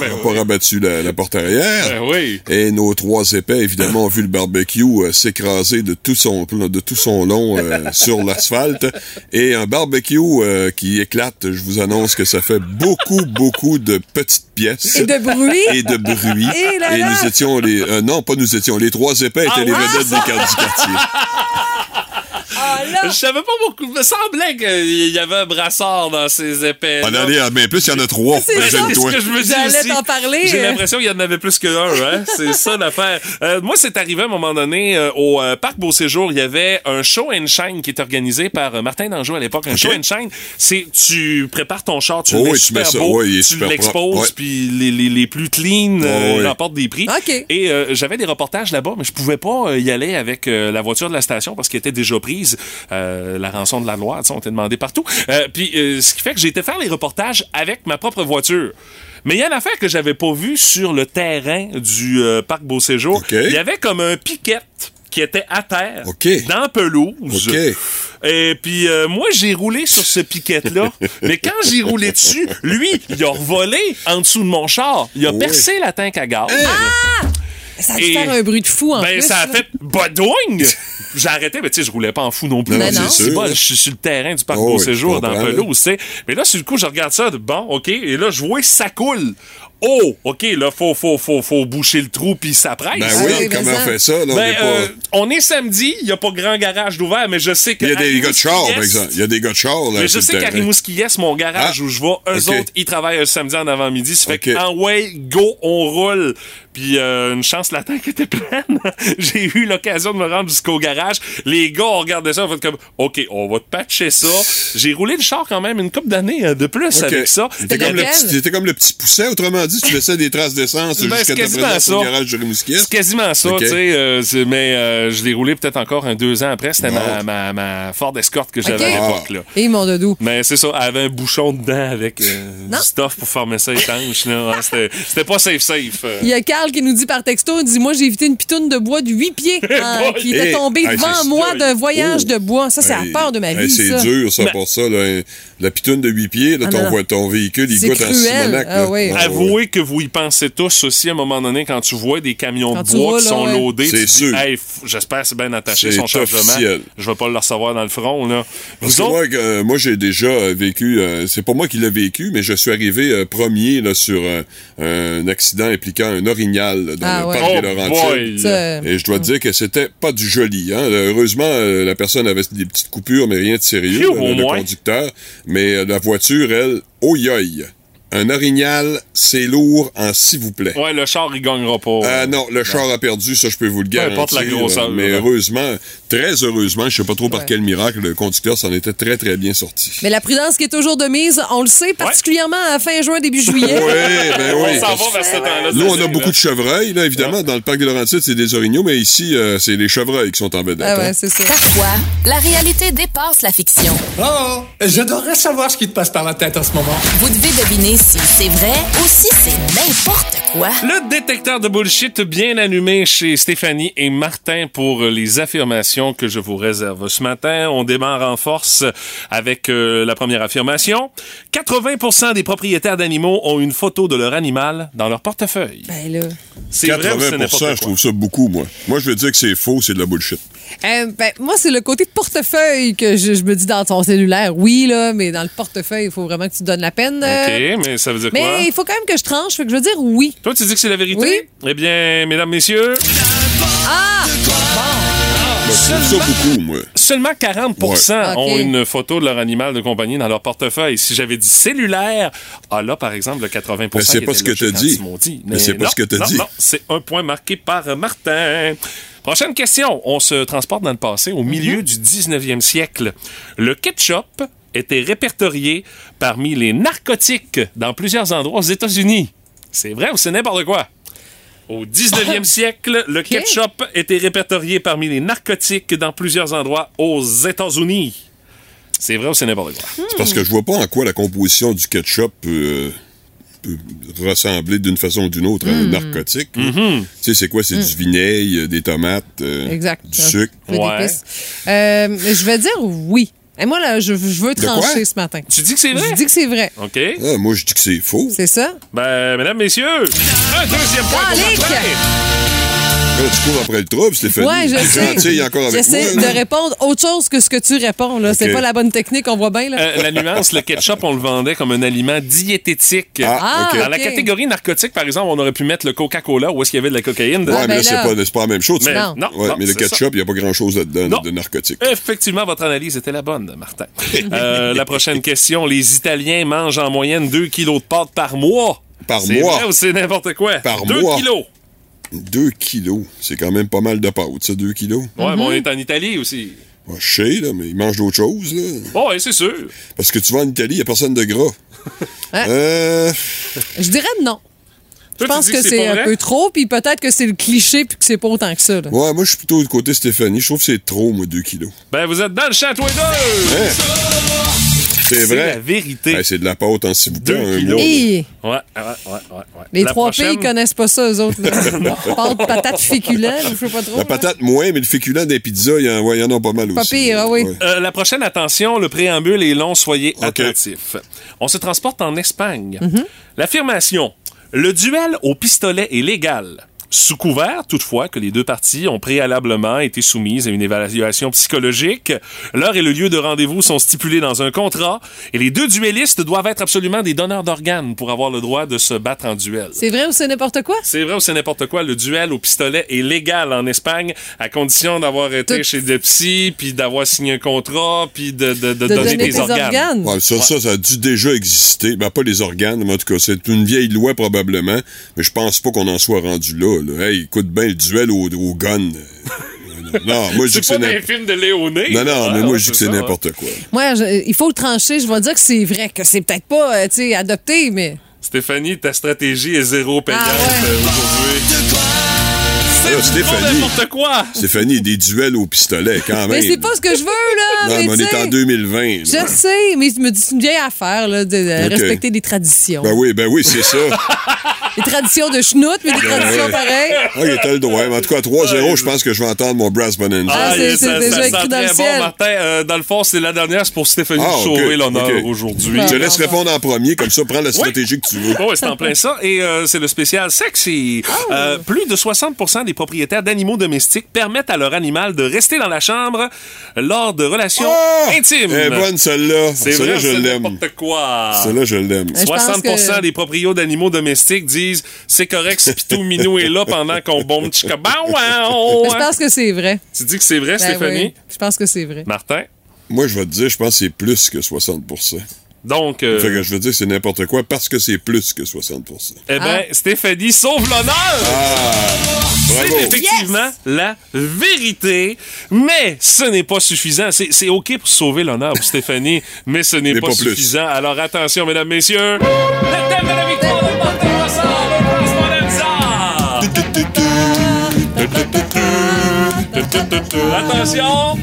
Ben ils ont oui. pas rabattu la, la porte arrière. Ben oui. Et nos trois épais, évidemment, ont vu le barbecue euh, s'écraser de tout son de tout son long euh, sur l'asphalte. Et un barbecue euh, qui éclate, je vous annonce que ça fait beaucoup, beaucoup de petites pièces. Et de bruit. Et de bruit. Et là là. nous étions les... euh, non, pas nous étions. Les trois épais étaient Ah les vedettes des quartiers du quartier. Ah, là. Je savais pas beaucoup. Il me semblait qu'il y avait un brassard dans ces épais. On allait à mais plus, il y en a trois. C'est ça. Ce que je me dis J'allais aussi. t'en parler. J'ai l'impression qu'il y en avait plus qu'un, hein? C'est ça l'affaire. Euh, moi, c'est arrivé à un moment donné euh, au euh, Parc Beau Séjour, il y avait un show and shine qui est organisé par euh, Martin Dangeau à l'époque. Un show and shine, c'est tu prépares ton char, tu Oh le mets oui, tu ça. Ouais, est l'exposes, puis les, les, les plus clean euh, ouais. remportent des prix. OK. Et euh, j'avais des reportages là-bas, mais je pouvais pas euh, y aller avec euh, la voiture de la station parce qu'elle était déjà prise. Euh, la rançon de la Loire, on était demandé partout. Euh, puis euh, ce qui fait que j'ai été faire les reportages avec ma propre voiture. Mais il y a une affaire que j'avais pas vue sur le terrain du parc Beau Séjour. Il y avait comme un piquet qui était à terre, dans pelouse. Et puis euh, moi j'ai roulé sur ce piquet-là, mais quand j'ai roulé dessus, lui, il a revolé en dessous de mon char. Il a percé la tank à gaz. Ça a dû faire un bruit de fou en Ben, plus. ça a là. fait badouing! J'ai arrêté, mais tu sais, je roulais pas en fou non plus. Non, Ben non. c'est pas, je suis sur le terrain du parc Oh Beau oui, Séjour, dans pelouse, tu sais. Mais là, sur le coup, je regarde ça, de, bon, OK, et là, je vois que ça coule. Oh, OK, là, faut, faut, faut, faut boucher le trou, puis ça presse. Ben Ah oui, comment on fait ça? Là, on Ben, est pas... euh, on est samedi, il n'y a pas grand garage d'ouvert, mais je sais que. Il y a des gars de char, par exemple. Il y a des gars de char, là, mais je le sais qu'à. Rimouski-Est, mon garage Ah, où je vais, eux ok. autres, ils travaillent un samedi en avant-midi. Ça fait Ok. que, en way, go, on roule. Puis euh, une chance, la tank était pleine. J'ai eu l'occasion de me rendre jusqu'au garage. Les gars ont regardé ça, ont fait comme, OK, on va te patcher ça. J'ai roulé le char quand même une couple d'années euh, de plus avec ça. C'était comme, le comme le petit pousset, autrement dit, tu laissais des traces d'essence Ben, jusqu'à ta quasiment présence ça. au garage de Rimouski. C'est quasiment ça, tu sais. euh, mais euh, je l'ai roulé peut-être encore un deux ans après. C'était ma, ma, ma Ford Escort que j'avais à l'époque. là. Et mon doudou. Mais c'est ça, elle avait un bouchon dedans avec euh, du stuff pour former ça étanche. C'était c'était pas safe safe. euh. Il y a Carl qui nous dit par texto, il dit Moi, j'ai évité une pitoune de bois de 8 pieds hein, qui était tombée hey, devant moi d'un voyage Oh. de bois. Ça, c'est la peur de ma hey, vie. c'est ça. dur, ça, Ben- pour ça. Là. La pitoune de 8 pieds, là, Ah, ton, ton véhicule, il C'est goûte en cruel. Simonac. Ah oui. Avouez que vous y pensez tous aussi à un moment donné quand tu vois des camions Quand de bois qui sont ouais. loadés. C'est tu dis, sûr. Hey, j'espère que c'est bien attaché son chargement. officiel. Je vais pas le recevoir dans le front. Là. Parce Vous que autres, moi, euh, moi, j'ai déjà euh, vécu, euh, c'est pas moi qui l'ai vécu, mais je suis arrivé euh, premier là, sur euh, un accident impliquant un orignal là, dans Ah le ouais. parc Oh des Laurentides. Et je dois te dire que c'était pas du joli. Hein. Heureusement, euh, la personne avait des petites coupures, mais rien de sérieux, là, au le, conducteur. Mais euh, la voiture, elle, oh yoï. Un orignal, c'est lourd en s'il vous plaît. ouais, le char, il gagnera pas. Ah non, le char a perdu, ça je peux vous le Peu garantir. importe la grosseur, Mais là. heureusement, très heureusement, je sais pas trop par quel miracle, le conducteur s'en était très très bien sorti. Mais la prudence qui est toujours de mise, on le sait, particulièrement à fin juin, début juillet. Oui, ben oui. on s'en va vers ce temps-là. Nous, on a beaucoup là. de chevreuils, là, évidemment. Dans le parc des Laurentides, c'est des orignaux, mais ici, euh, c'est les chevreuils qui sont en vedette. Ah ouais, hein. c'est ça. Parfois, la réalité dépasse la fiction. Oh, je devrais savoir ce qui te passe par la tête en ce moment. Vous devez deviner si c'est vrai ou si c'est n'importe quoi? Le détecteur de bullshit bien allumé chez Stéphanie et Martin pour les affirmations que je vous réserve. Ce matin, on démarre en force avec euh, la première affirmation. 80% des propriétaires d'animaux ont une photo de leur animal dans leur portefeuille. Ben là. C'est vrai ou c'est 80 n'importe je quoi? trouve ça beaucoup, moi. Moi, je veux dire que c'est faux, c'est de la bullshit. Euh, ben, moi, c'est le côté portefeuille que je, je me dis dans ton cellulaire. Oui, là, mais dans le portefeuille, il faut vraiment que tu te donnes la peine. euh. OK, mais ça veut dire quoi? mais il faut quand même que je tranche, fait que je veux dire oui. Toi, tu dis que c'est la vérité? Oui. Eh bien, mesdames, messieurs, Ah! Ça beaucoup, moi. seulement 40 Ouais. ont une photo de leur animal de compagnie dans leur portefeuille. Si j'avais dit cellulaire, ah là, par exemple, le 80% Mais c'est qui pas ce que m'ont dit. Mais c'est pas non, ce que t'as non, dit. Non, c'est un point marqué par Martin. Prochaine question. On se transporte dans le passé, au milieu Mhm. du 19e siècle. Le ketchup était répertorié parmi les narcotiques dans plusieurs endroits aux États-Unis. C'est vrai ou c'est n'importe quoi? Au 19e siècle, le ketchup était répertorié parmi les narcotiques dans plusieurs endroits aux États-Unis. C'est vrai ou c'est n'importe quoi? C'est parce que je vois pas en quoi la composition du ketchup peut, peut ressembler d'une façon ou d'une autre à un Mm. narcotique. Mm-hmm. Tu sais, c'est quoi? C'est du vinaigre, des tomates, euh, Exact. du sucre. D'épices. Euh, je vais dire oui. Et moi, là, je, je veux trancher ce matin. Tu dis que c'est vrai? Je dis que c'est vrai. OK. Ah, moi, je dis que c'est faux. C'est ça? Ben, mesdames, messieurs, un deuxième point pour! Martin. Là, tu cours après le trouble, Stéphanie. Ouais, je sais. gentille encore avec J'essaie moi. de répondre autre chose que ce que tu réponds. Là, c'est pas la bonne technique, on voit bien là. Euh, la nuance, le ketchup, on le vendait comme un aliment diététique. Ah, ok. Dans la catégorie narcotique, par exemple, on aurait pu mettre le Coca-Cola où est-ce qu'il y avait de la cocaïne. Ouais, Ah, mais ben là, c'est là. pas, c'est pas la même chose. Mais Non. non, Ouais, non, mais le c'est ketchup, il n'y a pas grand-chose là-dedans de narcotique. Effectivement, votre analyse était la bonne, Martin. Euh, la prochaine question. Les Italiens mangent en moyenne 2 kilos de pâtes par mois. Par C'est mois? vrai ou c'est n'importe quoi? Par 2 mois? kilos. Deux kilos. C'est quand même pas mal de pâtes, ça, deux kilos. Ouais, mais on est en Italie aussi. Ouais, je sais, là, mais ils mangent d'autres choses, là. Bon, ouais, c'est sûr. Parce que tu vas en Italie, il n'y a personne de gras. Hein? Euh, Je dirais non. Je Toi, pense que c'est un peu trop, puis peut-être que c'est le cliché, puis que c'est pas autant que ça. là. ouais, moi, je suis plutôt du côté Stéphanie. Je trouve que c'est trop, moi, deux kilos. Ben, vous êtes dans le tous les deux. Hein? C'est C'est vrai. la vérité. Hey, c'est de la pâte en s'il vous plaît, Deux un. Hey, Ouais, ouais, ouais, ouais, ouais. les La trois prochaine- pays, ils connaissent pas ça, eux autres. Pâte, patate, féculent, je sais pas trop. La patate, moins, mais le féculent des pizzas, il y, en- ouais, il y en a pas mal Pas aussi. pire, ah oui. Ouais. Euh, la prochaine, attention, le préambule est long, soyez attentifs. On se transporte en Espagne. Mhm. L'affirmation Le duel au pistolet est légal. Sous couvert, toutefois, que les deux parties ont préalablement été soumises à une évaluation psychologique, l'heure et le lieu de rendez-vous sont stipulés dans un contrat et les deux duellistes doivent être absolument des donneurs d'organes pour avoir le droit de se battre en duel. C'est vrai ou c'est n'importe quoi? C'est vrai ou c'est n'importe quoi, le duel au pistolet est légal en Espagne à condition d'avoir été Tout- chez le psy, puis d'avoir signé un contrat, puis de, de, de De donner, tes organes. organes. Ouais, ça, ça, ça a dû déjà exister. Ben, pas les organes, mais en tout cas, c'est une vieille loi probablement. Mais je pense pas qu'on en soit rendu là. Là. Hey, écoute bien le duel au, au gun. Non, moi, je dis que C'est c'est de Léoné. Non, non, mais moi, je dis que c'est c'est n'importe quoi. Moi, je- il faut le trancher. Je vais dire que c'est vrai, que c'est peut-être pas, euh, tu sais, adopté, mais. Stéphanie, ta stratégie est zéro payante Ah ouais. euh, aujourd'hui. C'est Ah, du gros Stéphanie. n'importe quoi. Stéphanie, des duels au pistolet, quand même. Mais c'est pas ce que je veux, là. Non, mais mais on tu est sais, en 2020. là. Je sais, mais je me dis, c'est une vieille affaire, là, de, Ok. respecter des traditions. Ben oui, ben oui, c'est ça. Des traditions de schnout, mais des Ben traditions pareilles. Ah, il était le droit. Mais en tout cas, 3-0, je pense que je vais entendre mon Brass Bonanza. Ah, c'est- c'est déjà écrit dans le ciel. Bon, Martin, euh, dans le fond, c'est la dernière, c'est pour Stéphanie Ah, ok, sauver l'honneur aujourd'hui. Je te laisse répondre en premier, comme ça, prends la stratégie que tu veux. Oui, c'est en plein ça. Et euh, c'est le spécial sexy. Euh, plus de 60% des propriétaires d'animaux domestiques permettent à leur animal de rester dans la chambre lors de relations intimes. Est bonne, celle-là. C'est Celle-là, vrai, je l'aime. n'importe quoi. Celle-là, je l'aime. Je pense 60 que- des proprios d'animaux domestiques disent c'est correct si Pitou Minou est là pendant qu'on bombe chica. Mais je pense que c'est vrai. Tu dis que c'est vrai, Ben Stéphanie? oui, je pense que c'est vrai. Martin? Moi, je vais te dire, je pense que c'est plus que 60% Donc, euh, Fait que je veux dire, c'est n'importe quoi parce que c'est plus que 60% eh bien, Stéphanie sauve l'honneur! bravo. C'est effectivement la vérité, mais ce n'est pas suffisant. C'est c'est OK pour sauver l'honneur pour Stéphanie, mais ce n'est pas, plus. suffisant. Alors attention, mesdames, messieurs, le thème de la victoire Attention!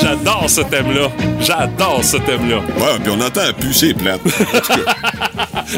J'adore ce thème-là. J'adore ce thème-là. Ouais, puis on entend un pu, c'est plate. En tout cas,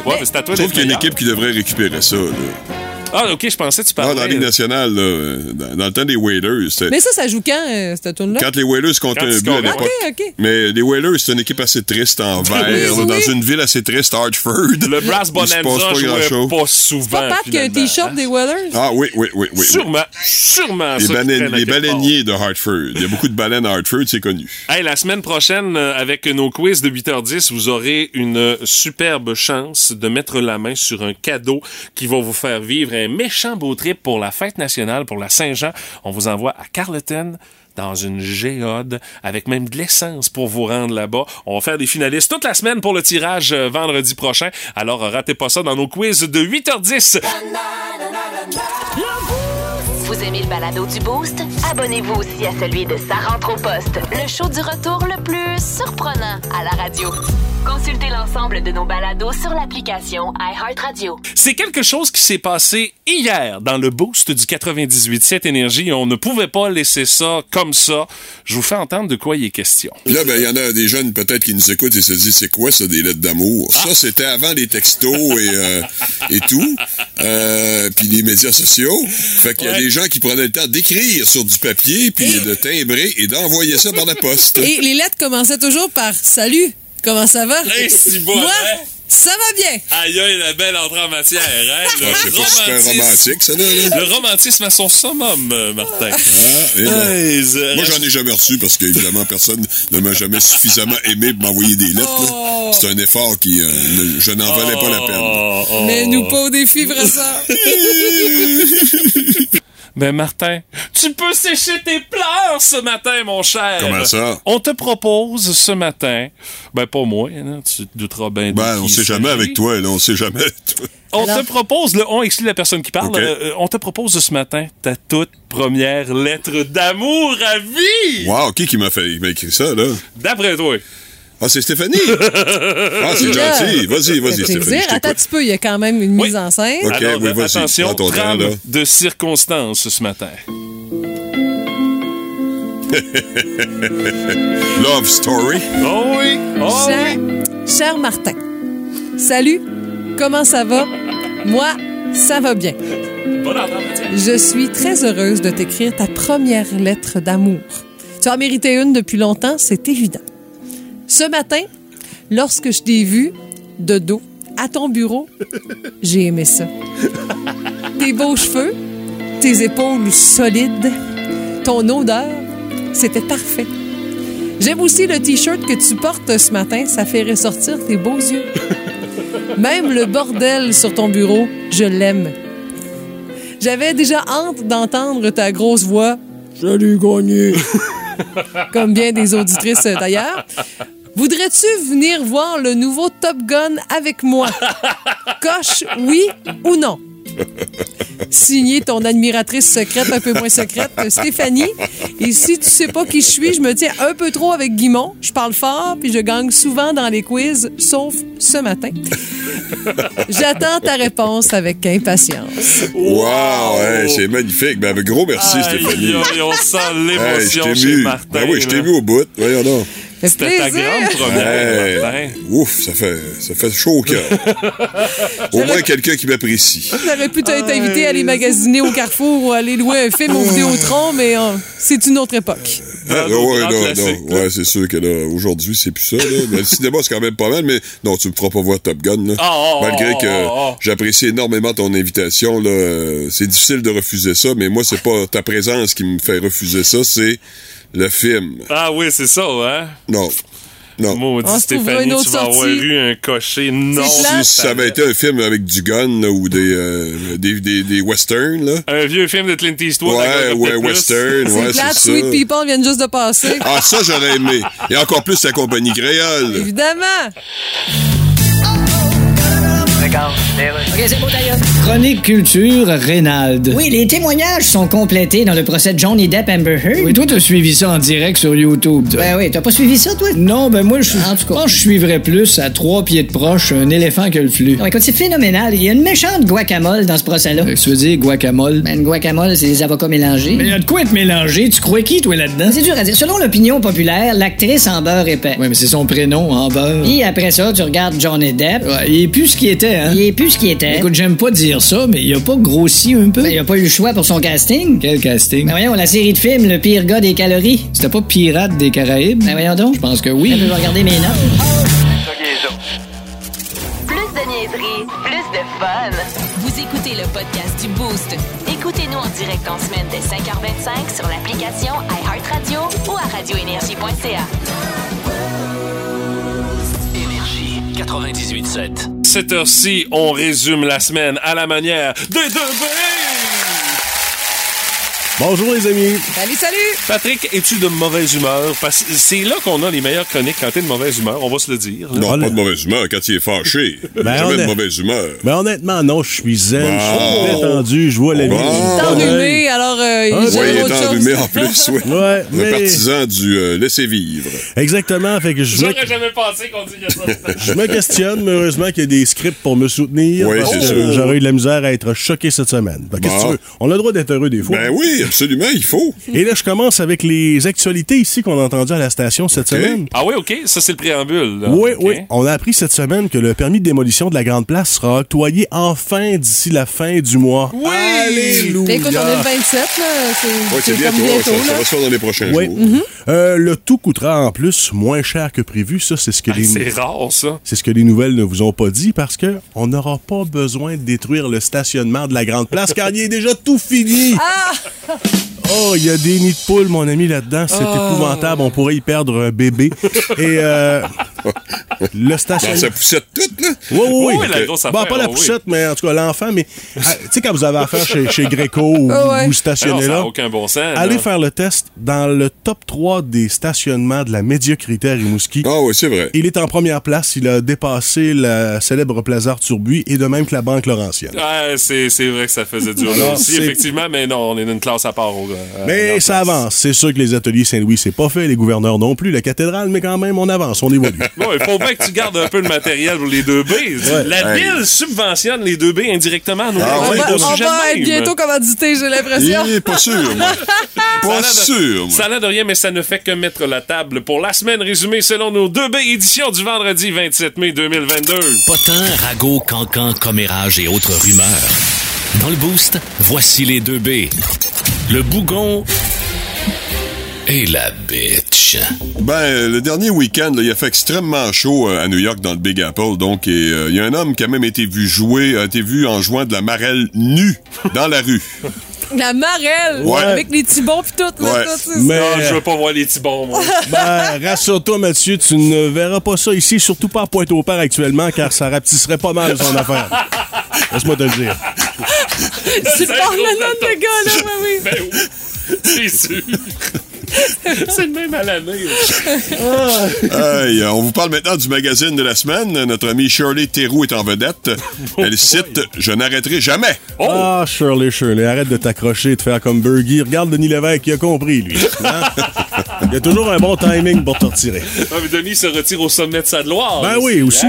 Ouais, mais c'est à toi je trouve qu'il y a une équipe qui devrait récupérer ça. Là. Ah, OK, je pensais que tu parlais... dans la Ligue nationale, là, euh, dans, dans le temps des Whalers, Mais ça, ça joue quand, euh, cette tune-là? quand les Whalers comptaient Quand un but à l'époque. Mais les Whalers, c'est une équipe assez triste en vert, Oui, là, oui. dans une ville assez triste, Hartford. Le Brass Il se passe Bonanza pas jouait grand-chose. pas souvent. Pas Pat qui a un t-shirt des Whalers? Ah oui, oui, oui, oui. oui. Sûrement, sûrement. Les, les baleiniers de Hartford. Il y a beaucoup de baleines à Hartford, c'est connu. Hey, la semaine prochaine, euh, avec nos quiz de 8h10, vous aurez une superbe chance de mettre la main sur un cadeau qui va vous faire vivre un méchant beau trip pour la fête nationale, pour la Saint-Jean. On vous envoie à Carleton dans une géode avec même de l'essence pour vous rendre là-bas. On va faire des finalistes toute la semaine pour le tirage euh, vendredi prochain. Alors, ratez pas ça dans nos quiz de 8h10. Vous aimez le balado du Boost? Abonnez-vous aussi à celui de Sa rentre au poste, le show du retour le plus surprenant à la radio. Consultez l'ensemble de nos balados sur l'application iHeartRadio. C'est quelque chose qui s'est passé hier dans le boost du 98.7 Énergie. On ne pouvait pas laisser ça comme ça. Je vous fais entendre de quoi il est question. Là, ben, il y en a des jeunes peut-être qui nous écoutent et se disent, c'est quoi ça, des lettres d'amour? Ah. Ça, c'était avant les textos et, euh, et tout, euh, puis les médias sociaux. Fait qu'il y a Ouais. des gens qui prenaient le temps d'écrire sur du papier, puis de timbrer et d'envoyer ça par la poste. Et les lettres commençaient toujours par Salut, comment ça va? Hey, c'est bon, Moi, hein? ça va bien. Aïe, aïe, la belle entrée en matière, hein? Le, Ah, c'est pas super romantisme- romantique, ça, là. là. le romantisme à son summum, euh, Martin. Ah, Moi, j'en ai jamais reçu parce qu'évidemment, personne ne m'a jamais suffisamment aimé pour m'envoyer des lettres. Oh. C'est un effort qui, euh, ne- je n'en valais pas la peine. Oh. Mais nous pas au défi, ça. Ben, Martin, tu peux sécher tes pleurs ce matin, mon cher. Comment ça? On te propose ce matin, ben, pas moi, hein, tu te douteras bien de Ben, on sait jamais avec toi, là, on sait jamais. toi. On Alors- te propose, le on exclut la personne qui parle, euh, on te propose ce matin ta toute première lettre d'amour à vie. Wow, qui qui m'a fait, il m'a écrit ça, là? D'après toi. Ah, c'est Stéphanie! ah, c'est gentil. Vas-y, vas-y, Stéphanie. Attends un petit peu, il y a quand même une Oui. mise en scène. Ok, Alors, oui, vas-y. attention, temps, là. de circonstances ce matin. Love Story. Oh oui, oh cher, oui. cher Martin, salut, comment ça va? Moi, ça va bien. Je suis très heureuse de t'écrire ta première lettre d'amour. Tu as mérité une depuis longtemps, c'est évident. Ce matin, lorsque je t'ai vu de dos à ton bureau, j'ai aimé ça. Tes beaux cheveux, tes épaules solides, ton odeur, c'était parfait. J'aime aussi le t-shirt que tu portes ce matin, ça fait ressortir tes beaux yeux. Même le bordel sur ton bureau, je l'aime. J'avais déjà hâte d'entendre ta grosse voix. Salut, gagné. Comme bien des auditrices euh, d'ailleurs. Voudrais-tu venir voir le nouveau Top Gun avec moi? Coche oui ou non? Signé ton admiratrice secrète, un peu moins secrète, Stéphanie. Et si tu sais pas qui je suis, je me tiens un peu trop avec Guimont. Je parle fort, puis je gagne souvent dans les quiz, sauf ce matin. J'attends ta réponse avec impatience. Wow, hey, c'est magnifique. Ben, gros merci, Aïe, Stéphanie. on sent Hey, l'émotion t'ai chez. Martin. Ben oui, je t'ai mis au bout. Voyons donc. C'était ta plaisir. grande première, Martin. ouf, ça fait, ça fait chaud au cœur. au moins quelqu'un qui m'apprécie. J'aurais pu t'être invité à aller magasiner au Carrefour ou aller louer un film au Vidéotron, mais euh, c'est une autre époque. Ah, nos ouais, non, non. Ouais, c'est sûr que là, aujourd'hui, c'est plus ça. Là. Mais le cinéma, c'est quand même pas mal, mais non, tu me feras pas voir Top Gun. Là. Ah, ah, Malgré ah, que j'apprécie énormément ton invitation, là, c'est difficile de refuser ça, mais moi, c'est pas ta présence qui me fait refuser ça, c'est le film. Ah oui, c'est ça, hein? Non. Non. Maudit On se trouvera Stéphanie, une autre tu vas avoir eu un cocher non. Si ça avait été un film avec du gun là, ou des, euh, des, des, des westerns, là. Un vieux film de Clint Eastwood. Ouais, ouais, western, C'est ouais, c'est Sweet ça. People viennent juste de passer. Ah, ça, j'aurais aimé. Et encore plus la compagnie créole. Évidemment. OK, c'est beau d'ailleurs. Chronique culture, Reynald. Oui, les témoignages sont complétés dans le procès de Johnny Depp Amber Heard. Oui, toi, t'as suivi ça en direct sur YouTube. toi. Ben oui, t'as pas suivi ça, toi? Non, ben moi, je En tout cas. pense que je suivrais plus à trois pieds de proche un éléphant que le flux. Non, écoute, c'est phénoménal. Il y a une méchante guacamole dans ce procès-là. Que tu veux dire, guacamole? Ben, une guacamole, c'est des avocats mélangés. Mais il y a de quoi être mélangé? Tu crois qui, toi, là-dedans? C'est dur à dire. Selon l'opinion populaire, l'actrice en beurre épais. Ouais, mais c'est son prénom, en beurre. Puis après ça, tu regardes Johnny Depp. Ouais, il est plus ce qu'il était, hein? Il est plus ce qu'il était. Écoute, j'aime pas dire ça, mais il a pas grossi un peu. Ben, il a pas eu le choix pour son casting. Quel casting? Ben voyons, la série de films, le pire gars des calories. C'était pas Pirate des Caraïbes? Ben voyons donc. Je pense que Je oui. vais regarder mes notes. Plus de niaiserie, plus de fun. Vous écoutez le podcast du Boost. Écoutez-nous en direct en semaine dès 5h25 sur l'application iHeartRadio ou à radioénergie.ca. Énergie 98.7. Cette heure-ci, on résume la semaine à la manière des deux. Bonjour les amis. Salut, salut. Patrick, es-tu de mauvaise humeur? Parce que c'est là qu'on a les meilleures chroniques quand t'es de mauvaise humeur, on va se le dire. là. Non, On pas est- de mauvaise humeur quand il est fâché. Ben, Jamais de est- mauvaise humeur. Mais honnêtement, non, je suis zen, je suis détendu, je vois la vie. T'es bon œil. enrhumé, alors euh, il Ah, Oui, il est autre chose. enrhumé en plus, oui. Ouais, mais- partisan du euh, laisser-vivre. Exactement, fait que je me, J'aurais jamais pensé qu'on dirait ça. je me questionne, mais heureusement qu'il y a des scripts pour me soutenir. Oui, c'est sûr. J'aurais eu de la misère à être choqué cette semaine. Qu'est-ce que tu veux? On a le droit d'être heureux des fois. Ben oui, absolument, il faut. Et là, je commence avec les actualités ici qu'on a entendues à la station cette semaine. Ah oui, OK, ça c'est le préambule. là. Oui, oui. On a appris cette semaine que le permis de démolition de la Grande Place sera octroyé enfin d'ici la fin du mois. Oui! Alléluia! Ben, écoute, on est le 27, là. C'est c'est bientôt, ça, bientôt, ça va se faire dans les prochains Oui. jours. Euh, le tout coûtera en plus moins cher que prévu. Ça, c'est ce que Ah, les C'est rare, ça. c'est ce que les nouvelles ne vous ont pas dit parce que on n'aura pas besoin de détruire le stationnement de la Grande Place car il est déjà tout fini. Oh, il y a des nids de poules, mon ami, là-dedans. C'est épouvantable. On pourrait y perdre un bébé. Et euh, le Dans stationnement... sa poussette toute, là. Oui, oui, oui. Oui, la grosse Bon, pas la ah oui. poussette, mais en tout cas, l'enfant. Mais ah, tu sais, quand vous avez affaire chez, chez Greco ou Ah Ah stationnez ça là, n'a aucun bon sens. allez faire le test dans le top 3 des stationnements de la médiocrité à Rimouski. Ah oui, c'est vrai. Il est en première place. Il a dépassé la célèbre Place Arthur-Buis et de même que la Banque Laurentienne. Ouais, c'est c'est vrai que ça faisait dur là Alors, aussi, effectivement, mais non, on est d'une classe à part. Au, euh, Mais dans ça place. avance. C'est sûr que les ateliers Saint-Louis, c'est pas fait. Les gouverneurs non plus. La cathédrale, mais quand même, on avance. On évolue. Bon, il faut bien que tu gardes un peu le matériel pour les deux B. La Hey. ville subventionne les deux B indirectement. Nous, Ah on ouais, On on de va être même. bientôt commandité, j'ai l'impression. Il est pas sûr, moi. Ça Pas de- sûr, moi. Ça n'a de rien, mais ça ne fait que mettre la table pour la semaine résumée selon nos 2B éditions du vendredi 27 mai 2022. Potins, ragots, cancans, commérages et autres rumeurs. Dans le boost, voici les deux B. Le bougon et la bitch. Ben, le dernier week-end, là, il a fait extrêmement chaud euh, à New York dans le Big Apple. Donc, et, euh, il y a un homme qui a même été vu jouer, a été vu en jouant de la marelle nue dans la rue. La marelle, Ouais. avec les tibons pis tout. Là, Ouais. tout, c'est- Mais Non, je veux pas voir les petits bons, moi. ben, rassure-toi, Mathieu, tu ne verras pas ça ici, surtout pas à Pointe-au-Père actuellement, car ça rapetisserait pas mal son affaire. Laisse-moi te le dire. Tu parles le nom de gars, là, oui, oui. Ben oui, c'est sûr. c'est le même à l'année. Hey, on vous parle maintenant du magazine de la semaine. Notre amie Shirley Theroux est en vedette. Elle cite « Je n'arrêterai jamais Oh! Ah, Shirley, Shirley, arrête de t'accrocher et de faire comme Bergie. Regarde Denis Lévesque, il a compris, lui. Hein? il a toujours un bon timing pour te retirer. Ah, mais Denis se retire au sommet de sa gloire. Ben oui, aussi.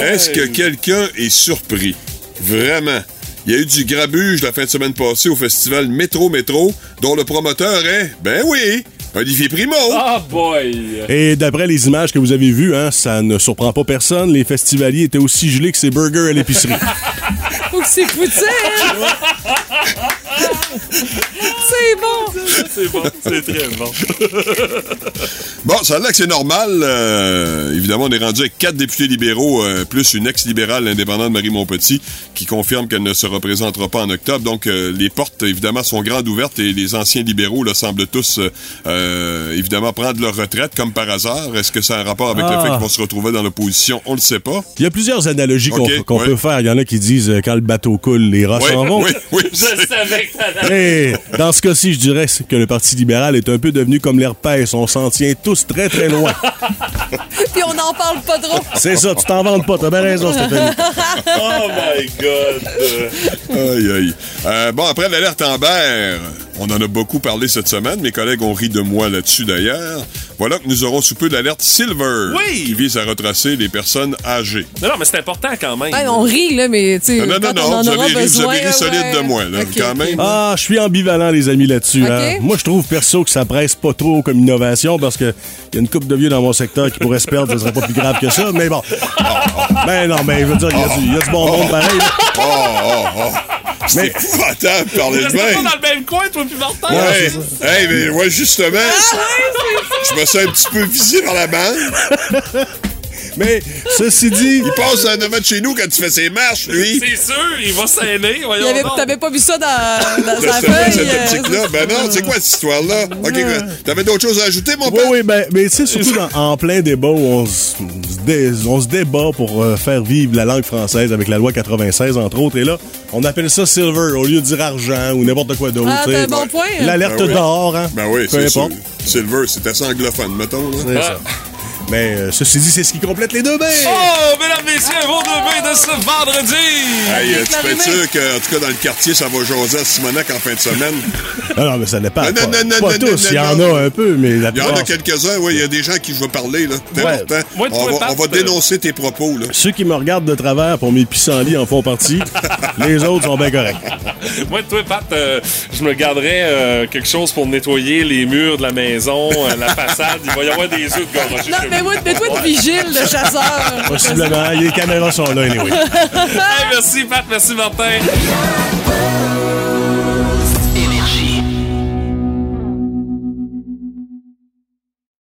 Est-ce que quelqu'un est surpris? Vraiment. Il y a eu du grabuge la fin de semaine passée au festival Métro Métro, dont le promoteur est, ben oui, Olivier Primo. Ah, boy! Et d'après les images que vous avez vues, hein, ça ne surprend pas personne, les festivaliers étaient aussi gelés que ces burgers à l'épicerie. Que c'est poutine! c'est bon! C'est bon, c'est très bon. Bon, ça a l'air que c'est normal. Euh, évidemment, on est rendu avec quatre députés libéraux, euh, plus une ex-libérale indépendante, Marie Montpetit, qui confirme qu'elle ne se représentera pas en octobre. Donc, euh, les portes, évidemment, sont grandes ouvertes et les anciens libéraux là, semblent tous, évidemment, prendre leur retraite, comme par hasard. Est-ce que ça a un rapport avec le Ah. fait qu'ils vont se retrouver dans l'opposition? On le sait pas. Il y a plusieurs analogies qu'on ouais. peut faire. Il y en a qui disent euh, quand le bateau coule, les rats Oui, s'en vont. oui, oui. Je savais que t'allais. Mais dans ce cas-ci, je dirais que le Parti libéral est un peu devenu comme l'herpès. On s'en tient tous très, très loin. Puis on n'en parle pas trop. C'est ça, tu t'en vantes pas. T'as bien raison, Stéphanie. Oh my God! Aïe, aïe. Euh, bon, après l'alerte Amber, on en a beaucoup parlé cette semaine. Mes collègues ont ri de moi là-dessus d'ailleurs. Voilà que nous aurons sous peu l'alerte Silver, Oui! qui vise à retracer les personnes âgées. Non, non, mais c'est important quand même. Ouais, on rit, là, mais tu sais. Non, non, non, vous avez, ri, vous besoin, avez ri solide de moi, là, quand même. Ah, je suis ambivalent, les amis, là-dessus. Hein. Moi, je trouve perso que ça presse pas trop comme innovation parce que y a une couple de vieux dans mon secteur qui pourrait se perdre, ce serait pas plus grave que ça. Mais bon. Ben non, mais je veux dire, il y, a du- il y a du bon monde pareil. là. Oh, oh, oh. C'est Mais- épouvantable de parler de même. dans le même coin, toi, puis Martin. Ouais. Hey, mais ouais, justement, je me sens un petit peu visé par la bande. Mais ceci dit, Il passe avant de chez nous quand tu fais ses marches, lui. C'est sûr, il va donc. T'avais pas vu ça dans, dans sa feuille? cette euh, optique-là. Ben non, c'est quoi cette histoire-là? OK, t'avais d'autres choses à ajouter, mon Oui, père? oui, ben, mais tu sais, surtout dans- en plein débat où on se, débat pour euh, faire vivre la langue française avec la loi 96, entre autres, et là, on appelle ça silver au lieu de dire argent ou n'importe quoi d'autre. Ah, un bon point. L'alerte Ben oui. d'or, hein? Ben oui, c'est. Silver, c'est assez anglophone, mettons. Là. C'est ça. Mais euh, ceci dit, c'est ce qui complète les deux bains. Oh, mesdames, messieurs, vos deux bains de ce vendredi. Hey, euh, tu la peux être rumée. sûr qu'en tout cas dans le quartier, ça va jaser à Simonac en fin de semaine? Ah non, mais ça. Non, pas non, non, pas non, tous, non, il y en non. a un peu, mais la Il y en a quelques-uns, oui, il y a des gens à qui je veux parler, là. C'est Ouais. important. Moi, on, va, Pat, on va dénoncer tes propos, là. Ceux qui me regardent de travers pour mes pissenlits en font partie. les autres sont bien corrects. Moi, toi, Pat, euh, je me garderais euh, quelque chose pour nettoyer les murs de la maison, euh, la façade. Il va y avoir des œufs de Non, chez mais vous. moi, mets-toi de vigile, de chasseur. Possiblement. Les caméras sont là, anyway. Hey, merci, Pat. Merci, Martin.